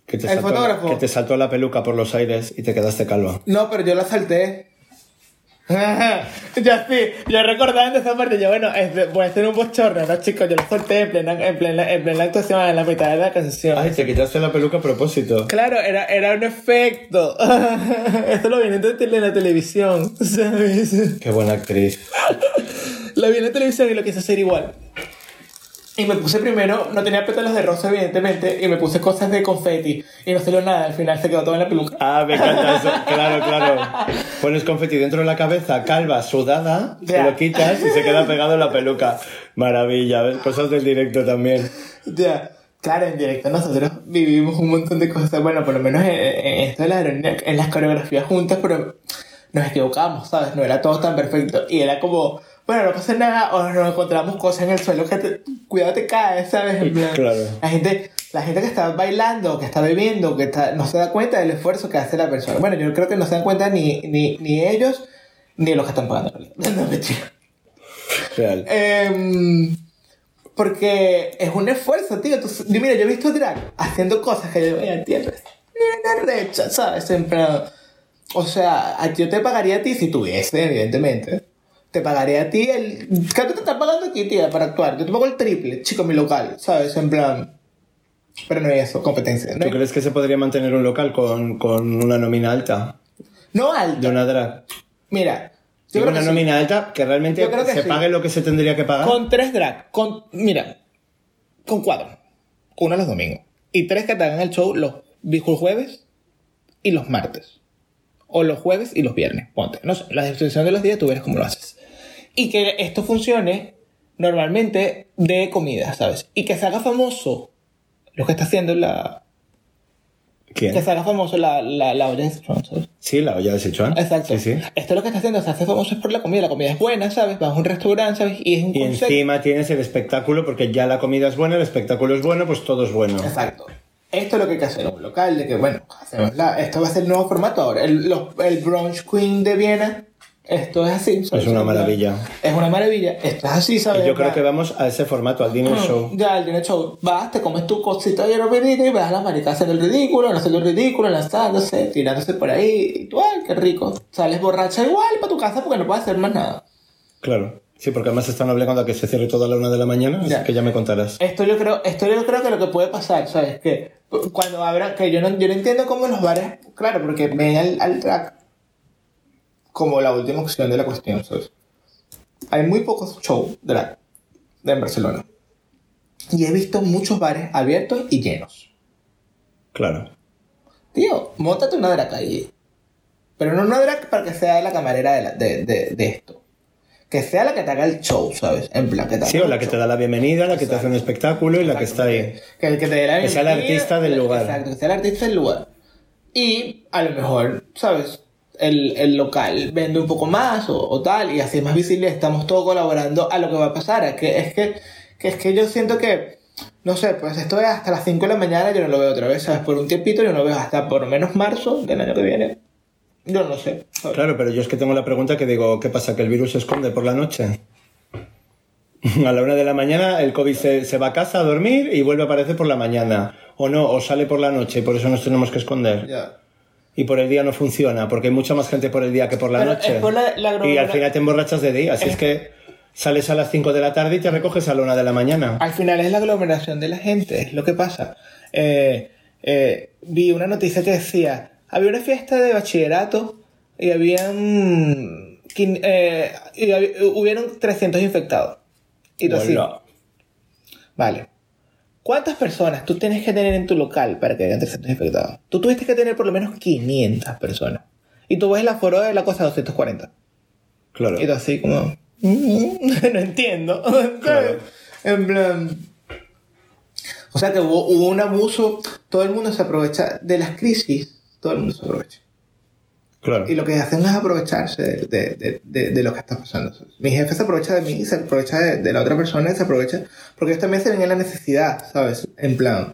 Que te, ¿El saltó, fotógrafo? que te saltó la peluca por los aires y te quedaste calva. No, pero yo la salté. ya sí, yo recordando esa parte, yo bueno, voy a hacer un bochorno, ¿no, chicos? Yo lo solté en plena, en plena, en plena actuación, en la mitad de la canción. Ay, te quitaste la peluca a propósito. Claro, era, era un efecto. Esto lo viene en tele- en la televisión, ¿sabes? Qué buena actriz. Lo vi en la televisión y lo quise hacer igual. Y me puse primero, no tenía pétalos de rosa, evidentemente, y me puse cosas de confeti. Y no salió nada, al final se quedó todo en la peluca. Ah, me encanta eso. Claro, claro. Pones confeti dentro de la cabeza, calva, sudada, te Ya. lo quitas y se queda pegado en la peluca. Maravilla, ¿ves? Cosas del directo también. Ya, claro, en directo nosotros vivimos un montón de cosas, bueno, por lo menos en, en esto de la aerolínea, en las coreografías juntas, pero nos equivocamos, ¿sabes? No era todo tan perfecto. Y era como, bueno, no pasa nada, o nos encontramos cosas en el suelo que te, cuidado te caes, ¿sabes? En plan, Claro. La gente, la gente que está bailando, que está bebiendo, que está, no se da cuenta del esfuerzo que hace la persona. Bueno, yo creo que no se dan cuenta ni, ni, ni ellos, ni los que están pagando. No, mentira. Real. Em, porque es un esfuerzo, tío. Tú, mira, yo he visto drag haciendo cosas que yo veía, tío, una recha, ¿sabes? En plan, o sea, yo te pagaría a ti si tuviese, evidentemente. Te pagaría a ti el... ¿Cuánto te están pagando aquí, tía, para actuar? Yo te pago el triple, chico, mi local, ¿sabes? En plan... Pero no hay eso, competencia. No, ¿Tú crees que se podría mantener un local con, con una nómina alta? no De alto. una drag. Mira, yo creo una que sí. nómina alta que realmente que se sí. pague lo que se tendría que pagar. Con tres drag, con, mira, con cuatro. Uno los domingos. Y tres que te hagan el show los jueves y los martes. O los jueves y los viernes, ponte. No sé, la distribución de los días tú verás cómo lo haces. Y que esto funcione normalmente de comida, ¿sabes? Y que se haga famoso lo que está haciendo la... ¿Quién? Que se haga famoso la, la, la olla de Sichuan, ¿sabes? Sí, la olla de Sichuan. Exacto. Sí, sí. Esto es lo que está haciendo, se hace famoso es por la comida. La comida es buena, ¿sabes? Vas a un restaurante, ¿sabes? Y es un Y concepto. encima tienes el espectáculo, porque ya la comida es buena, el espectáculo es bueno, pues todo es bueno. Exacto. Esto es lo que hay que hacer en un local, de que, bueno, hacemos la- esto va a ser el nuevo formato ahora. El, los- el Brunch Queen de Viena, esto es así. ¿sabes? Es una maravilla. Es una maravilla. Esto es así, ¿sabes? Yo creo que vamos a ese formato, al dinner show. Ya, el dinner show. Vas, te comes tu cosita de aeropedita y vas a las maricas haciendo el ridículo, no haciendo el ridículo, lanzándose, tirándose por ahí. Y tú, ay, qué rico. Sales borracha igual para tu casa porque no puedes hacer más nada. Claro. Sí, porque además están obligando a que se cierre toda la una de la mañana, así que ya me contarás. Esto yo creo, esto yo creo que lo que puede pasar, ¿sabes? Que cuando abran, que yo no, yo no entiendo cómo los bares, claro, porque ven al, al track como la última opción de la cuestión, ¿sabes? Hay muy pocos shows drag de en Barcelona. Y he visto muchos bares abiertos y llenos. Claro. Tío, montate una drag ahí. Pero no una drag para que sea la camarera de, la- de, de, de esto. Que sea la que te haga el show, ¿sabes? En plan, que te haga Sí, o la que show. te da la bienvenida, la que te hace un espectáculo y la que está ahí. Que el que te dé la Que sea el bienvenida, artista del lugar. Exacto, que sea el artista del lugar. Y a lo mejor, ¿sabes? El, el local vende un poco más o, o tal, y así es más visible. Estamos todos colaborando a lo que va a pasar. Es que, es que, que es que yo siento que, no sé, pues esto es hasta las 5 de la mañana, yo no lo veo otra vez, ¿sabes? Por un tiempito, yo no lo veo hasta por lo menos marzo del año que viene. Yo no sé. ¿sabes? Claro, pero yo es que tengo la pregunta que digo, ¿qué pasa? ¿Que el virus se esconde por la noche? A la una de la mañana el COVID se, se va a casa a dormir y vuelve a aparecer por la mañana. O no, o sale por la noche y por eso nos tenemos que esconder. Y por el día no funciona, porque hay mucha más gente por el día que por la Pero noche. es por la- la y al final te emborrachas de día. Así es que sales a las 5 de la tarde y te recoges a la una de la mañana. Al final es la aglomeración de la gente, es lo que pasa. Eh, eh, vi una noticia que decía, había una fiesta de bachillerato y habían... eh, y hubieron 300 infectados. Y Hola. vale. ¿Cuántas personas tú tienes que tener en tu local para que hayan 300 infectados? Tú tuviste que tener por lo menos 500 personas. Y tú ves el aforo de la cosa 240. Claro. Y tú así como... "Mm, no entiendo. Claro. En plan... O sea que hubo, hubo un abuso. Todo el mundo se aprovecha de las crisis. Todo el mundo se aprovecha. Claro. Y lo que hacen es aprovecharse de, de- de- de- de lo que está pasando. Mi jefe se aprovecha de mí, se aprovecha de, de la otra persona y se aprovecha. Porque ellos también se ven en la necesidad, ¿sabes? En plan...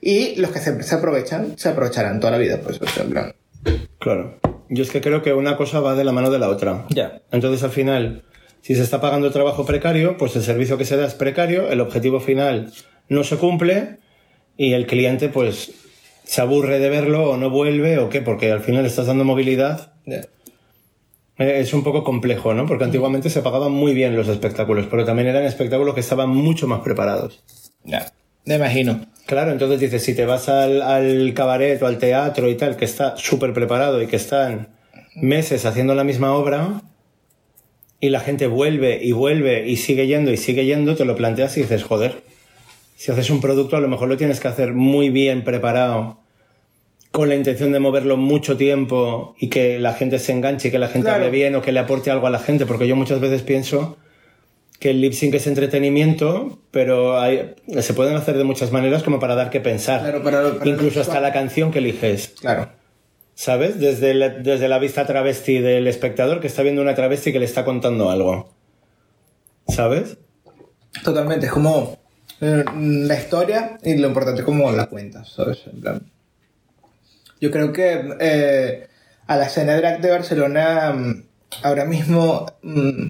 Y los que siempre se aprovechan, se aprovecharán toda la vida. Por eso, en plan... Claro. Yo es que creo que una cosa va de la mano de la otra. Ya. Entonces, al final, si se está pagando trabajo precario, pues el servicio que se da es precario, el objetivo final no se cumple y el cliente, pues, se aburre de verlo o no vuelve o qué, porque al final estás dando movilidad. Eh, Es un poco complejo, ¿no? Porque antiguamente se pagaban muy bien los espectáculos, pero también eran espectáculos que estaban mucho más preparados. Ya. Me imagino. Claro, entonces dices, si te vas al, al cabaret o al teatro y tal, que está súper preparado y que están meses haciendo la misma obra, y la gente vuelve y vuelve y sigue yendo y sigue yendo, te lo planteas y dices, joder, si haces un producto a lo mejor lo tienes que hacer muy bien preparado, con la intención de moverlo mucho tiempo y que la gente se enganche y que la gente Claro. hable bien o que le aporte algo a la gente, porque yo muchas veces pienso que el lip sync es entretenimiento, pero hay- se pueden hacer de muchas maneras como para dar que pensar. Claro, para- para- Incluso hasta la canción que eliges, Claro. ¿sabes? Desde, la- desde la vista travesti del espectador que está viendo una travesti que le está contando algo. ¿Sabes? Totalmente, es como la historia y lo importante es como la cuentas, ¿sabes? Yo creo que eh, a la escena drag de Barcelona mm, ahora mismo mm,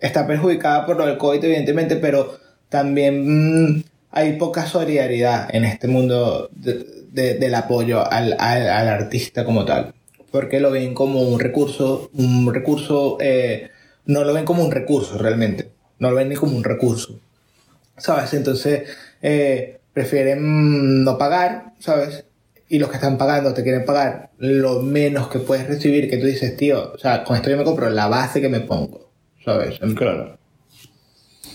está perjudicada por lo del COVID, evidentemente, pero también mm, hay poca solidaridad en este mundo de- de- del apoyo al artista como tal. Porque lo ven como un recurso, un recurso, eh, no lo ven como un recurso realmente, no lo ven ni como un recurso. ¿Sabes? Entonces eh, prefieren no pagar, ¿sabes? Y los que están pagando te quieren pagar lo menos que puedes recibir, que tú dices, tío, o sea, con esto yo me compro la base que me pongo, ¿sabes? Claro.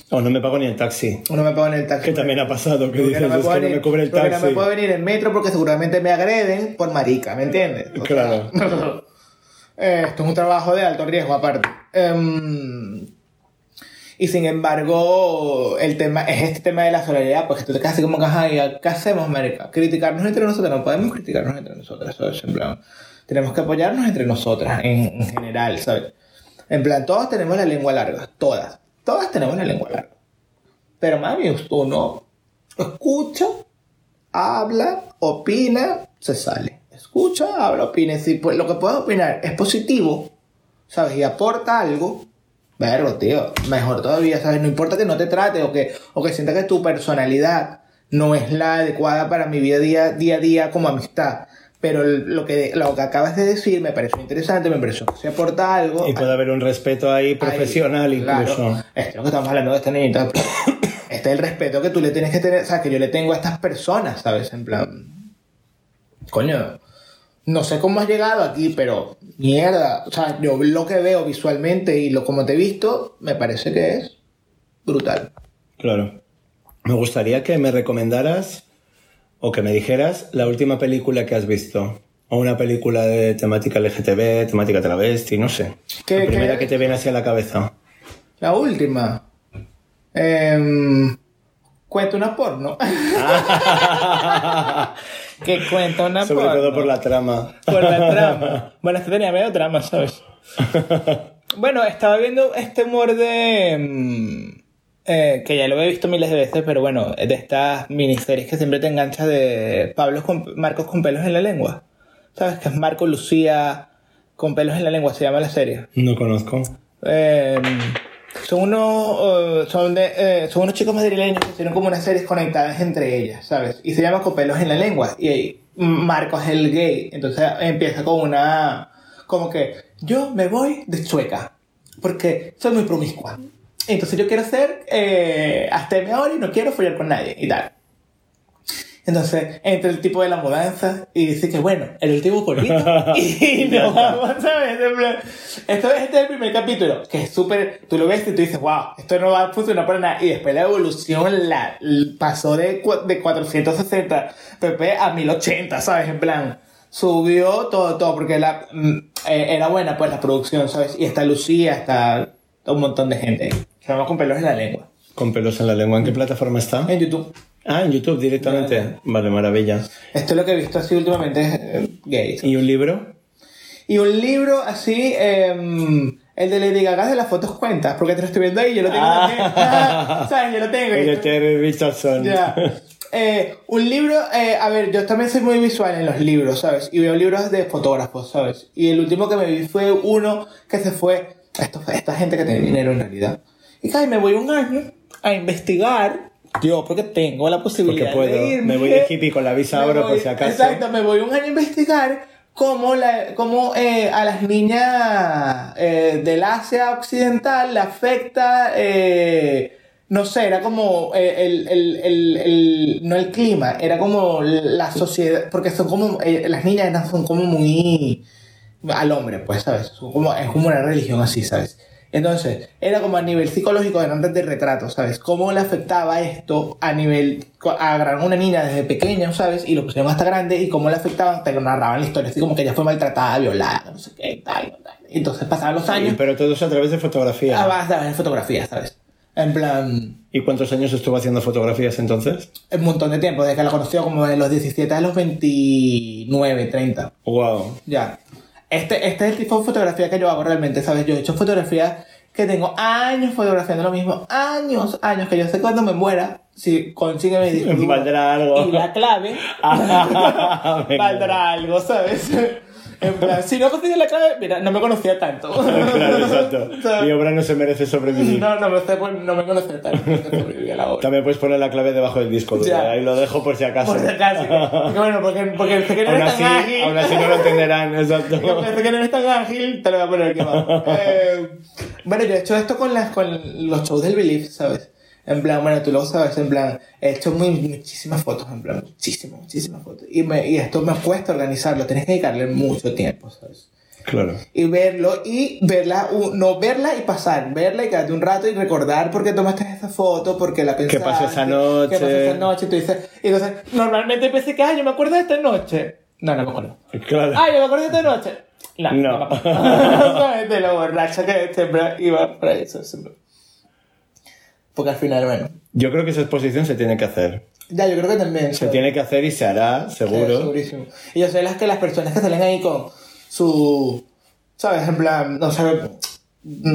O no me pago ni el taxi. O no me pago ni el taxi. Que también ha pasado, que dices, no me es puedo que no me cubre el taxi. no me puedo venir en metro porque seguramente me agreden por marica, ¿me entiendes? O Claro. eh, esto es un trabajo de alto riesgo aparte. Em, y sin embargo, el tema es este tema de la solidaridad, porque tú te quedas así como que, ajá, ¿y ¿qué hacemos, marica? Criticarnos entre nosotros, no podemos criticarnos entre nosotros, ¿sabes? En plan, tenemos que apoyarnos entre nosotras, en, en general, ¿sabes? En plan, todas tenemos la lengua larga, todas, todas tenemos la lengua larga. Pero mami, uno escucha, habla, opina, se sale. Escucha, habla, opina. Si pues, lo que puedes opinar es positivo, ¿sabes? Y aporta algo, verlo, tío. Mejor todavía, ¿sabes? No importa que no te trate o que, o que sienta que tu personalidad no es la adecuada para mi vida día, día a día como amistad. Pero lo que, lo que acabas de decir me pareció interesante, me pareció que se aporta algo. Y puede haber un respeto ahí profesional Ahí, incluso. claro. Esto es lo que estamos hablando de este niñito. Este es el respeto que tú le tienes que tener, o sea, que yo le tengo a estas personas, ¿sabes? En plan, coño, no sé cómo has llegado aquí, pero mierda, o sea, yo lo que veo visualmente y lo como te he visto, me parece que es brutal. Claro. Me gustaría que me recomendaras o que me dijeras la última película que has visto. O una película de temática LGTB, temática travesti, no sé. ¿Qué- la primera qué- que te viene hacia la cabeza. La última. Em, cuenta una porno. que cuenta una Sobre porno. todo por la trama. Por la trama. Bueno, este tenía medio trama, ¿sabes? bueno, estaba viendo este humor de. mm, eh, que ya lo he visto miles de veces, pero bueno, de estas miniseries que siempre te enganchas de Pablo con, Marcos con pelos en la lengua. ¿Sabes? Que es Marco Lucía con pelos en la lengua, se llama la serie. No conozco. Eh, son unos eh, son, de, eh, son unos chicos madrileños que hicieron como unas series conectadas entre ellas, ¿sabes? Y se llama Con pelos en la lengua. Y ahí Marcos el gay. Entonces empieza con una... Como que yo me voy de chueca. Porque soy muy promiscua. Entonces yo quiero ser eh, hasta ahora y no quiero follar con nadie y tal. Entonces, entra el tipo de la mudanza y dice que bueno, el último polvito y nos vamos, ¿sabes? Esto este es el primer capítulo, que es súper, tú lo ves y tú dices, wow, esto no va a funcionar para nada. Y después la evolución la, pasó de, de 460 pp a 1080, ¿sabes? En plan, subió todo, todo, porque la, mm, eh, era buena pues la producción, ¿sabes? Y está Lucía, está un montón de gente. Llama con pelos en la lengua. Con pelos en la lengua. ¿En qué plataforma está? En YouTube. Ah, en YouTube directamente. Vale, maravilla. Esto es lo que he visto así últimamente, eh, gays. ¿Y un libro? Y un libro así, em, el de Lady Gaga de las fotos cuentas, porque te lo estoy viendo ahí, yo lo tengo Ah. también. Ah, ¿Sabes? Yo lo tengo. De Terry Richardson. Ya. Eh, un libro, eh, a ver, yo también soy muy visual en los libros, ¿sabes? Y veo libros de fotógrafos, ¿sabes? Y el último que me vi fue uno que se fue, esto, esta gente que tiene dinero en realidad. Y cae, me voy un año a investigar, yo porque tengo la Porque posibilidad puedo. de irme. Me voy de hippie con la visa Me oro por si acaso. Exacto, me voy un año a investigar cómo, la, cómo eh, a las niñas eh, del Asia Occidental le afecta, eh, no sé, era como el, el, el, el- no el clima, era como la sociedad, porque son como, las niñas son como muy al hombre, pues, ¿sabes? Son como, es como una religión así, ¿sabes? Entonces, era como a nivel psicológico, eran de retrato, ¿sabes? Cómo le afectaba esto a nivel. A una niña desde pequeña, ¿sabes? Y lo pusieron hasta grande, y cómo le afectaban, te lo narraban la historia, así como que ella fue maltratada, violada, no sé qué, tal, tal. Entonces pasaban los años, Pero todo eso a través de fotografía. a base de fotografías, ¿sabes? En plan, ¿Y cuántos años estuvo haciendo fotografías entonces? un montón de tiempo, desde que la conoció como de los 17 a los 29, 30. Wow. Ya. Este, este es el tipo de fotografía que yo hago realmente, ¿sabes? Yo he hecho fotografías que tengo años fotografiando lo mismo, años, años, que yo sé cuando me muera, si consigue mi disco Valdrá algo. y la clave, Venga. valdrá algo, ¿sabes? En plan, si no consigue la clave, mira, no me conocía tanto. Claro, exacto. Mi obra no se merece sobrevivir. No, no pues, no me conocía tanto. no sobreviví a la obra. También puedes poner la clave debajo del disco duro. Ahí lo dejo por si acaso. Por si acaso. Porque, bueno, porque, porque sé que no así, tan ágil. aún así no lo entenderán, exacto. Pensé que no eres tan ágil, te lo voy a poner aquí abajo. Eh, bueno, yo he hecho esto con, las, con los shows del Belief, ¿sabes? En plan, bueno, tú lo sabes, en plan, he hecho muy, muchísimas fotos, en plan, muchísimas, muchísimas fotos. Y, me, y esto me cuesta organizarlo, tienes que dedicarle mucho tiempo, ¿sabes? Claro. Y verlo y verla, no verla y pasar, verla y quedarte un rato y recordar por qué tomaste esa foto, por qué la pensaste. pasó esa noche? ¿Qué pasó esa noche? Y tú dices, y entonces, normalmente pensé que, ah, yo me acuerdo de esta noche. No, no me acuerdo. Claro. Ah, yo me acuerdo de esta noche. No. No. ¿Sabes? De lo borracha que siempre iba para eso. siempre. Porque al final, bueno. Yo creo que esa exposición se tiene que hacer. Ya, yo creo que también. Se tiene que hacer y se hará, Sí, seguro. segurísimo. Y yo sé las que las personas que salen ahí con su. ¿Sabes? En plan, no sé.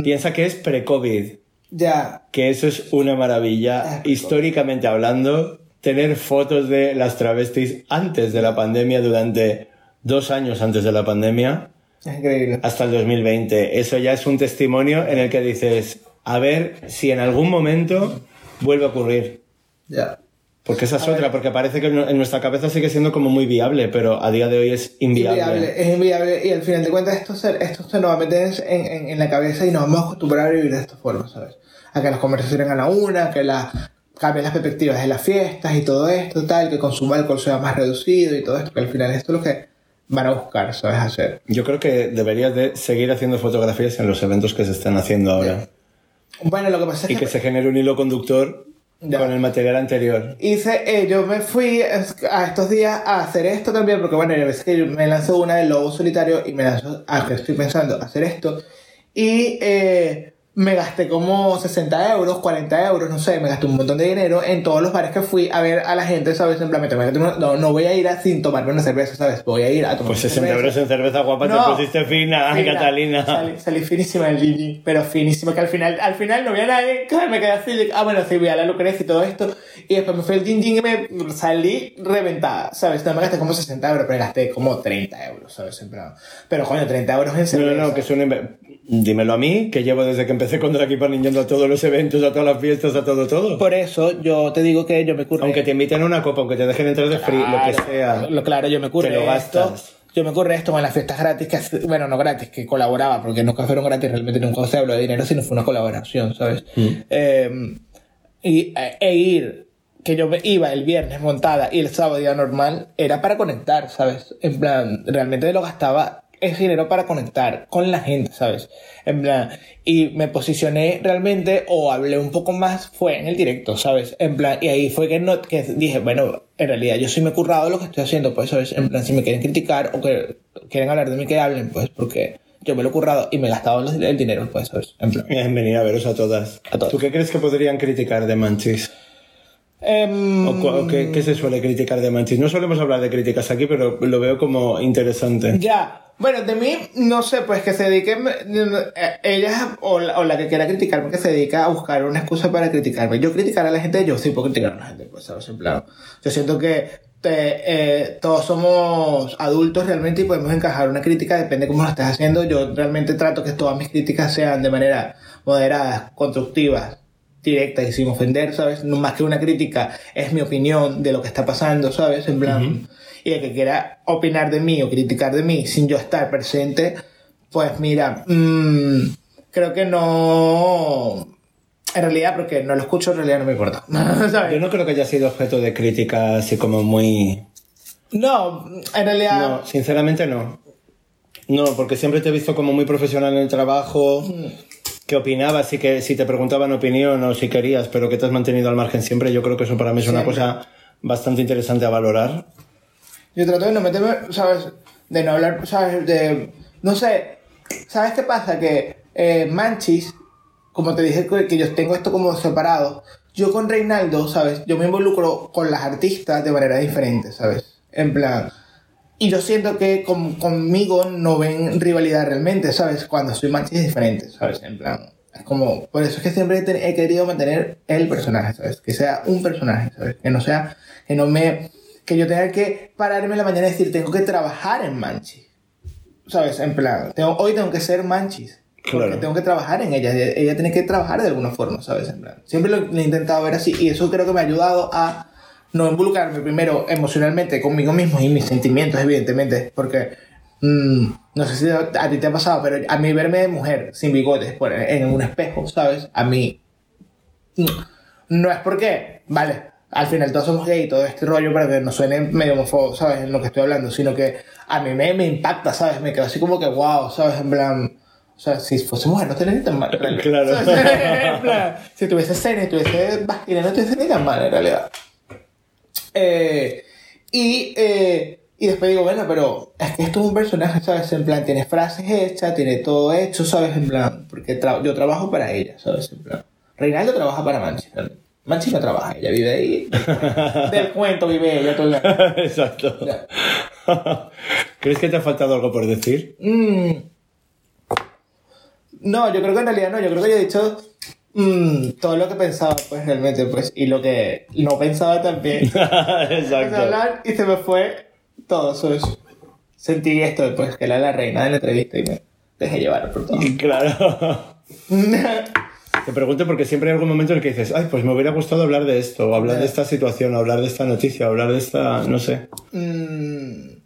Piensa que es pre-COVID, Ya. que eso es una maravilla. Ah, Históricamente hablando, tener fotos de las travestis antes de la pandemia, durante dos años antes de la pandemia, Es increíble. hasta el 2020. Eso ya es un testimonio en el que dices, a ver si en algún momento vuelve a ocurrir. Ya. Porque esa es otra, porque parece que en nuestra cabeza sigue siendo como muy viable, pero a día de hoy es inviable. Inviable, es inviable y al final de cuentas esto se, esto se nos va a meter en, en, en la cabeza y nos vamos a acostumbrar a vivir de esta forma, ¿sabes? A que las conversaciones a la una, que la, cambien las perspectivas de las fiestas y todo esto, tal, que el consumo de alcohol sea más reducido y todo esto, que al final esto es lo que van a buscar, ¿sabes? Hacer. Yo creo que deberías de seguir haciendo fotografías en los eventos que se están haciendo ahora. Bueno, lo que pasa es Y que, que se genere un hilo conductor Ya. con el material anterior. hice, eh, yo me fui a estos días a hacer esto también, porque bueno, a veces que me lanzo una del lobo solitario y me lanzo a que estoy pensando hacer esto. Y eh, me gasté como 60 euros, 40 euros, no sé, me gasté un montón de dinero en todos los bares que fui a ver a la gente, ¿sabes? Me tomé- no, no voy a ir a, sin tomarme una cerveza, ¿sabes? Voy a ir a tomar Pues una 60 cerveza. euros en cerveza guapa No. te pusiste fina, Fina. Catalina. Salí, salí finísima del Gigi, pero finísima, que al final, al final no vi a nadie, me quedé así, ah, bueno, sí, vi a la Lucrecia y todo esto, y después me fui al Gin y me salí reventada, ¿sabes? No me gasté como 60 euros, pero gasté como 30 euros, ¿sabes? Plan, pero coño, 30 euros en No, cerveza. no, no, que es un... Dímelo a mí, que llevo desde que empecé con Drag Keeper yendo a todos los eventos, a todas las fiestas, a todo, todo. Por eso yo te digo que yo me curré. Aunque te inviten a una copa, aunque te dejen entrar de free, lo que sea. Lo, claro, yo me curré Te lo esto. gastas. Yo me ocurre esto con las fiestas gratis, que bueno, no gratis, que colaboraba, porque nunca fueron gratis, realmente nunca se habló de dinero, sino fue una colaboración, ¿sabes? Mm. Eh, y, e ir, que yo iba el viernes montada y el sábado día normal, era para conectar, ¿sabes? En plan, realmente lo gastaba ese dinero para conectar con la gente, ¿sabes? En plan, y me posicioné realmente o hablé un poco más, fue en el directo, ¿sabes? En plan, y ahí fue que, no, que dije, bueno, en realidad yo sí me he currado lo que estoy haciendo, pues, ¿sabes? En plan, si me quieren criticar o que quieren hablar de mí, que hablen, pues, porque yo me lo he currado y me he gastado el dinero, pues, ¿sabes? En plan. En venir a veros a todas. A todas. ¿Tú qué crees que podrían criticar de Manchis? Em, ¿O, o qué, qué se suele criticar de Manchis? No solemos hablar de críticas aquí, pero lo veo como interesante. Ya, bueno, de mí, no sé, pues que se dediquen, eh, ella o la, o la que quiera criticarme, que se dedica a buscar una excusa para criticarme. Yo criticar a la gente, yo sí puedo criticar a la gente, pues, ¿sabes? En plan, yo siento que eh, eh, todos somos adultos realmente y podemos encajar una crítica, depende de cómo lo estés haciendo. Yo realmente trato que todas mis críticas sean de manera moderada, constructivas, directa y sin ofender, ¿sabes? No más que una crítica, es mi opinión de lo que está pasando, ¿sabes? En plan, y el que quiera opinar de mí o criticar de mí sin yo estar presente, pues mira, mm, creo que no... En realidad, porque no lo escucho, en realidad no me importa. ¿sabes? Yo no creo que haya sido objeto de crítica así como muy... No, en realidad... No, sinceramente no. No, porque siempre te he visto como muy profesional en el trabajo, que opinabas y que si te preguntaban opinión o si querías, pero que te has mantenido al margen siempre, yo creo que eso para mí es una cosa bastante interesante a valorar. Yo trato de no meterme, ¿sabes? De no hablar, ¿sabes? De. No sé. ¿Sabes qué pasa? Que eh, Manchis, como te dije que que yo tengo esto como separado, yo con Reinaldo, ¿sabes? Yo me involucro con las artistas de manera diferente, ¿sabes? En plan. Y yo siento que con- conmigo no ven rivalidad realmente, ¿sabes? Cuando soy Manchis es diferente, ¿sabes? En plan. Es como. Por eso es que siempre he, he querido mantener el personaje, ¿sabes? Que sea un personaje, ¿sabes? Que no sea. Que no me que yo tenga que pararme en la mañana y decir, tengo que trabajar en Manchis. ¿Sabes? En plan, tengo, hoy tengo que ser Manchis. Claro. tengo que trabajar en ella. Ella tiene que trabajar de alguna forma, ¿sabes? En plan, siempre lo, lo he intentado ver así y eso creo que me ha ayudado a no involucrarme primero emocionalmente conmigo mismo y mis sentimientos, evidentemente. Porque mm, no sé si a, ti te ha pasado, pero a mí verme de mujer sin bigotes por, en un espejo, ¿sabes? A mí no, no es porque, vale, al final todos somos gay y todo este rollo para que no suene medio homofóbico, ¿sabes? En lo que estoy hablando, sino que a mí me, me impacta, ¿sabes? Me quedo así como que wow, ¿sabes? En plan, o sea, si fuese mujer no estaría ni tan mal. en realidad. Claro. En plan, si tuviese senos y tuviese vagina no estuviese ni tan mal en realidad. Eh, y, eh, y después digo, bueno, pero es que esto es un personaje, ¿sabes? En plan, tiene frases hechas, tiene todo hecho, ¿sabes? En plan, porque tra- yo trabajo para ella, ¿sabes? En plan, Reinaldo trabaja para Manchi. realmente. Manchi no trabaja, ella vive ahí. Del cuento vive ella todo el. Exacto. Ya. ¿Crees que te ha faltado algo por decir? Mm. No, yo creo que en realidad no, yo creo que yo he dicho mm, todo lo que pensaba, pues realmente, pues, y lo que no pensaba también. A Exacto. hablar y se me fue todo. Sentí esto, pues, que era la reina de la entrevista y me dejé llevar por todo. Claro. Te pregunto porque siempre hay algún momento en el que dices, ay, pues me hubiera gustado hablar de esto, o hablar de esta situación, o hablar de esta noticia, o hablar de esta, no sé. Mm,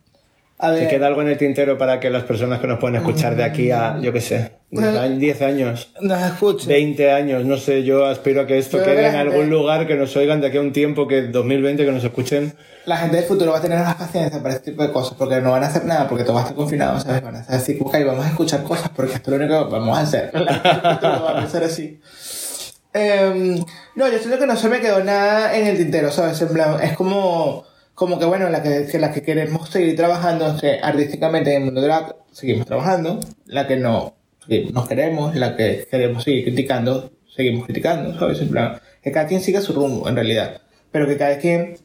a ¿Te ver, queda algo en el tintero para que las personas que nos pueden escuchar de aquí a, yo qué sé, 10 años- 10 años, nos escuchen. 20 años, no sé, yo aspiro a que esto Yo quede que en algún lugar, que nos oigan de aquí a un tiempo, que 2020, que nos escuchen. La gente del futuro va a tener más paciencia para este tipo de cosas porque no van a hacer nada porque todo va a estar confinado, ¿sabes? Van a hacer así, ok, vamos a escuchar cosas porque esto es lo único que vamos a hacer. La gente del futuro va a pensar así. Em, no, yo siento que no se me quedó nada en el tintero, ¿sabes? En plan, es como, como que, bueno, la que, que la que queremos seguir trabajando que artísticamente en el mundo drag seguimos trabajando, la que no nos queremos, la que queremos seguir criticando, seguimos criticando, ¿sabes? En plan, que cada quien siga su rumbo, en realidad, pero que cada quien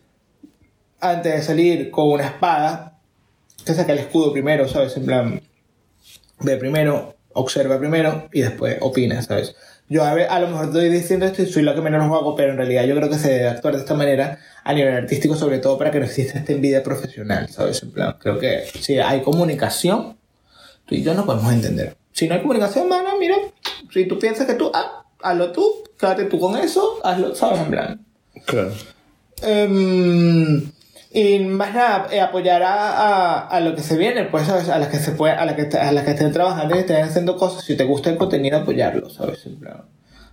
antes de salir con una espada, que saque el escudo primero, ¿sabes? En plan, ve primero, observa primero y después opina, ¿sabes? Yo a, ver, a lo mejor estoy diciendo esto y soy la que menos lo hago, pero en realidad yo creo que se debe actuar de esta manera a nivel artístico, sobre todo para que no exista esta envidia profesional, ¿sabes? En plan, creo que si hay comunicación, tú y yo nos podemos entender. Si no hay comunicación, mano, mira, si tú piensas que tú, ah, hazlo tú, quédate tú con eso, hazlo, ¿sabes? En plan. Claro. Em, y más nada, eh, apoyar a, a, a lo que se viene, pues, ¿sabes? A las que se puede, a las que, a las que estén trabajando y estén haciendo cosas. Si te gusta el contenido, apoyarlo, ¿sabes?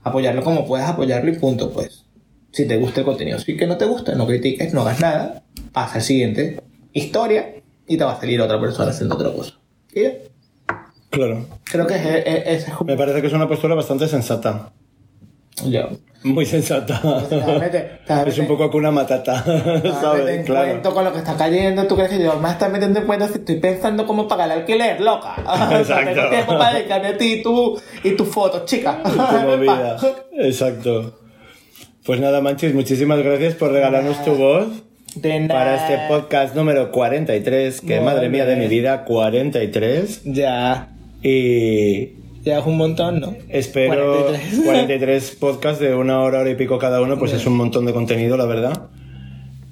Apoyarlo como puedas apoyarlo y punto, pues. Si te gusta el contenido. Si que no te gusta, no critiques, no hagas nada. Pasa al siguiente historia y te va a salir otra persona haciendo otra cosa. Y ya. Claro. Creo que es, es, es Me parece que es una postura bastante sensata. ya. Muy sensata. Realmente- Es un poco una matata, ¿sabes? ¿sabes? Claro. cuento con lo que está cayendo. ¿Tú crees que yo me estar metiendo en cuenta si estoy pensando cómo pagar el alquiler, loca? O sea, Exacto. Tengo tiempo para dedicarme a ti y tu, y tus fotos, chica. Tu. Exacto. Pues nada, Manchis, muchísimas gracias por regalarnos tu voz para este podcast número 43, que madre mía de mi vida, 43. Ya. Y Ya es un montón, ¿no? espero 43. 43 podcasts de una hora, hora y pico cada uno, pues es un montón de contenido, la verdad,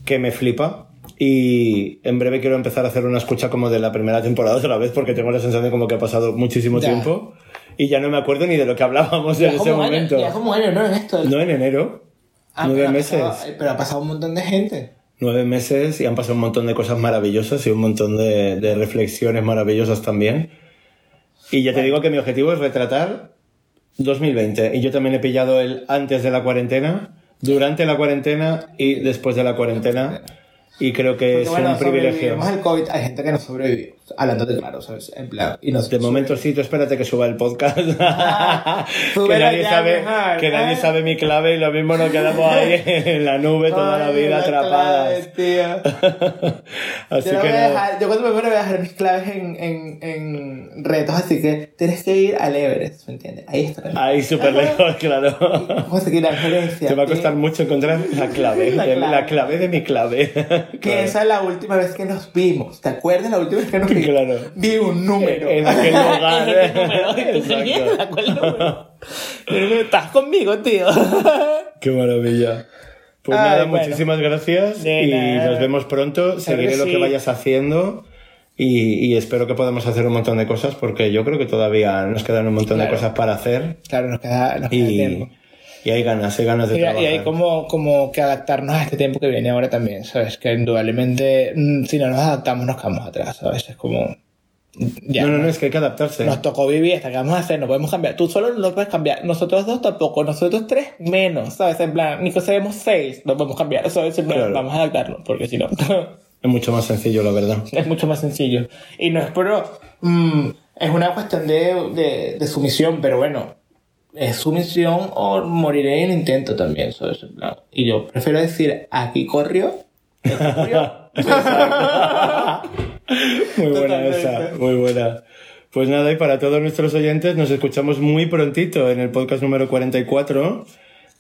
que me flipa. Y en breve quiero empezar a hacer una escucha como de la primera temporada otra vez, porque tengo la sensación como que ha pasado muchísimo Ya. tiempo y ya no me acuerdo ni de lo que hablábamos en Ya ese como años, momento. Ya como años, ¿no? En esto. No en enero, Ah, nueve pero meses. pasado- pero ha pasado un montón de gente. Nueve meses y han pasado un montón de cosas maravillosas y un montón de, de reflexiones maravillosas también. Y ya te digo que mi objetivo es retratar 2020. Y yo también he pillado el antes de la cuarentena, durante la cuarentena y después de la cuarentena. Y creo que Porque es bueno, un privilegio. al COVID. Hay gente que no sobrevivió. Hablando de claro, ¿sabes? En plan. Y no De momento sí, tú espérate que suba el podcast. que súbela nadie, sabe, mejor, que nadie ¿eh? sabe mi clave y lo mismo nos quedamos ahí en la nube toda la vida atrapadas. clave, tío. Así Yo, no que nada. dejar- yo cuando me muero voy a dejar mis claves en, en, en retos, así que tienes que ir al Everest, ¿me entiendes? Ahí está. Ahí súper lejos, claro. Vamos a seguir la gerencia. Te va a costar mucho encontrar la clave, La de- clave. la clave de mi clave. Que Claro. esa es la última vez que nos vimos. ¿Te acuerdas la última vez que nos vimos? Claro. Vi un número. En aquel lugar. En aquel número. Exacto. Mierda, ¿cuál número? Pero Estás conmigo, tío. Qué maravilla. Pues Ay, nada, bueno. muchísimas gracias De y nada. nos vemos pronto. Seguiré lo que vayas haciendo y, y espero que podamos hacer un montón de cosas porque yo creo que todavía nos quedan un montón Claro. de cosas para hacer Claro, nos queda, nos queda y, tiempo. Y hay ganas, hay ganas de Y, y trabajar. hay como, como que adaptarnos a este tiempo que viene ahora también, ¿sabes? Que indudablemente, mm, si no nos adaptamos, nos quedamos atrás, ¿sabes? Es como. Ya, no, no, no, es que hay que adaptarse. Nos tocó vivir hasta que vamos a hacer, no podemos cambiar. Tú solo no puedes cambiar. Nosotros dos tampoco. Nosotros tres menos, ¿sabes? En plan, ni que seamos seis, no podemos cambiar. ¿Sabes? En plan, Claro. vamos a adaptarnos, porque si no, Es mucho más sencillo, la verdad. es mucho más sencillo. Y no es por. mm, es una cuestión de, de, de sumisión, pero bueno. Es sumisión o moriré en el intento también. En plan, Y yo prefiero decir, aquí corrió. Muy buena esa, muy buena. Pues nada, y para todos nuestros oyentes, nos escuchamos muy prontito en el podcast número 44,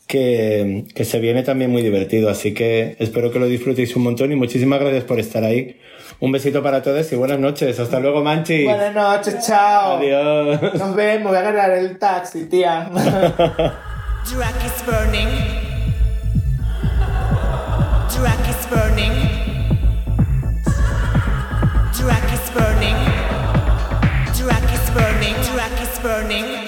que, que se viene también muy divertido. Así que espero que lo disfrutéis un montón y muchísimas gracias por estar ahí. Un besito para todos y buenas noches. Hasta luego, Manchi. Buenas noches, chao. Adiós. Nos vemos, voy a ganar el taxi, tía. Drag is burning. Burning. Drag is burning.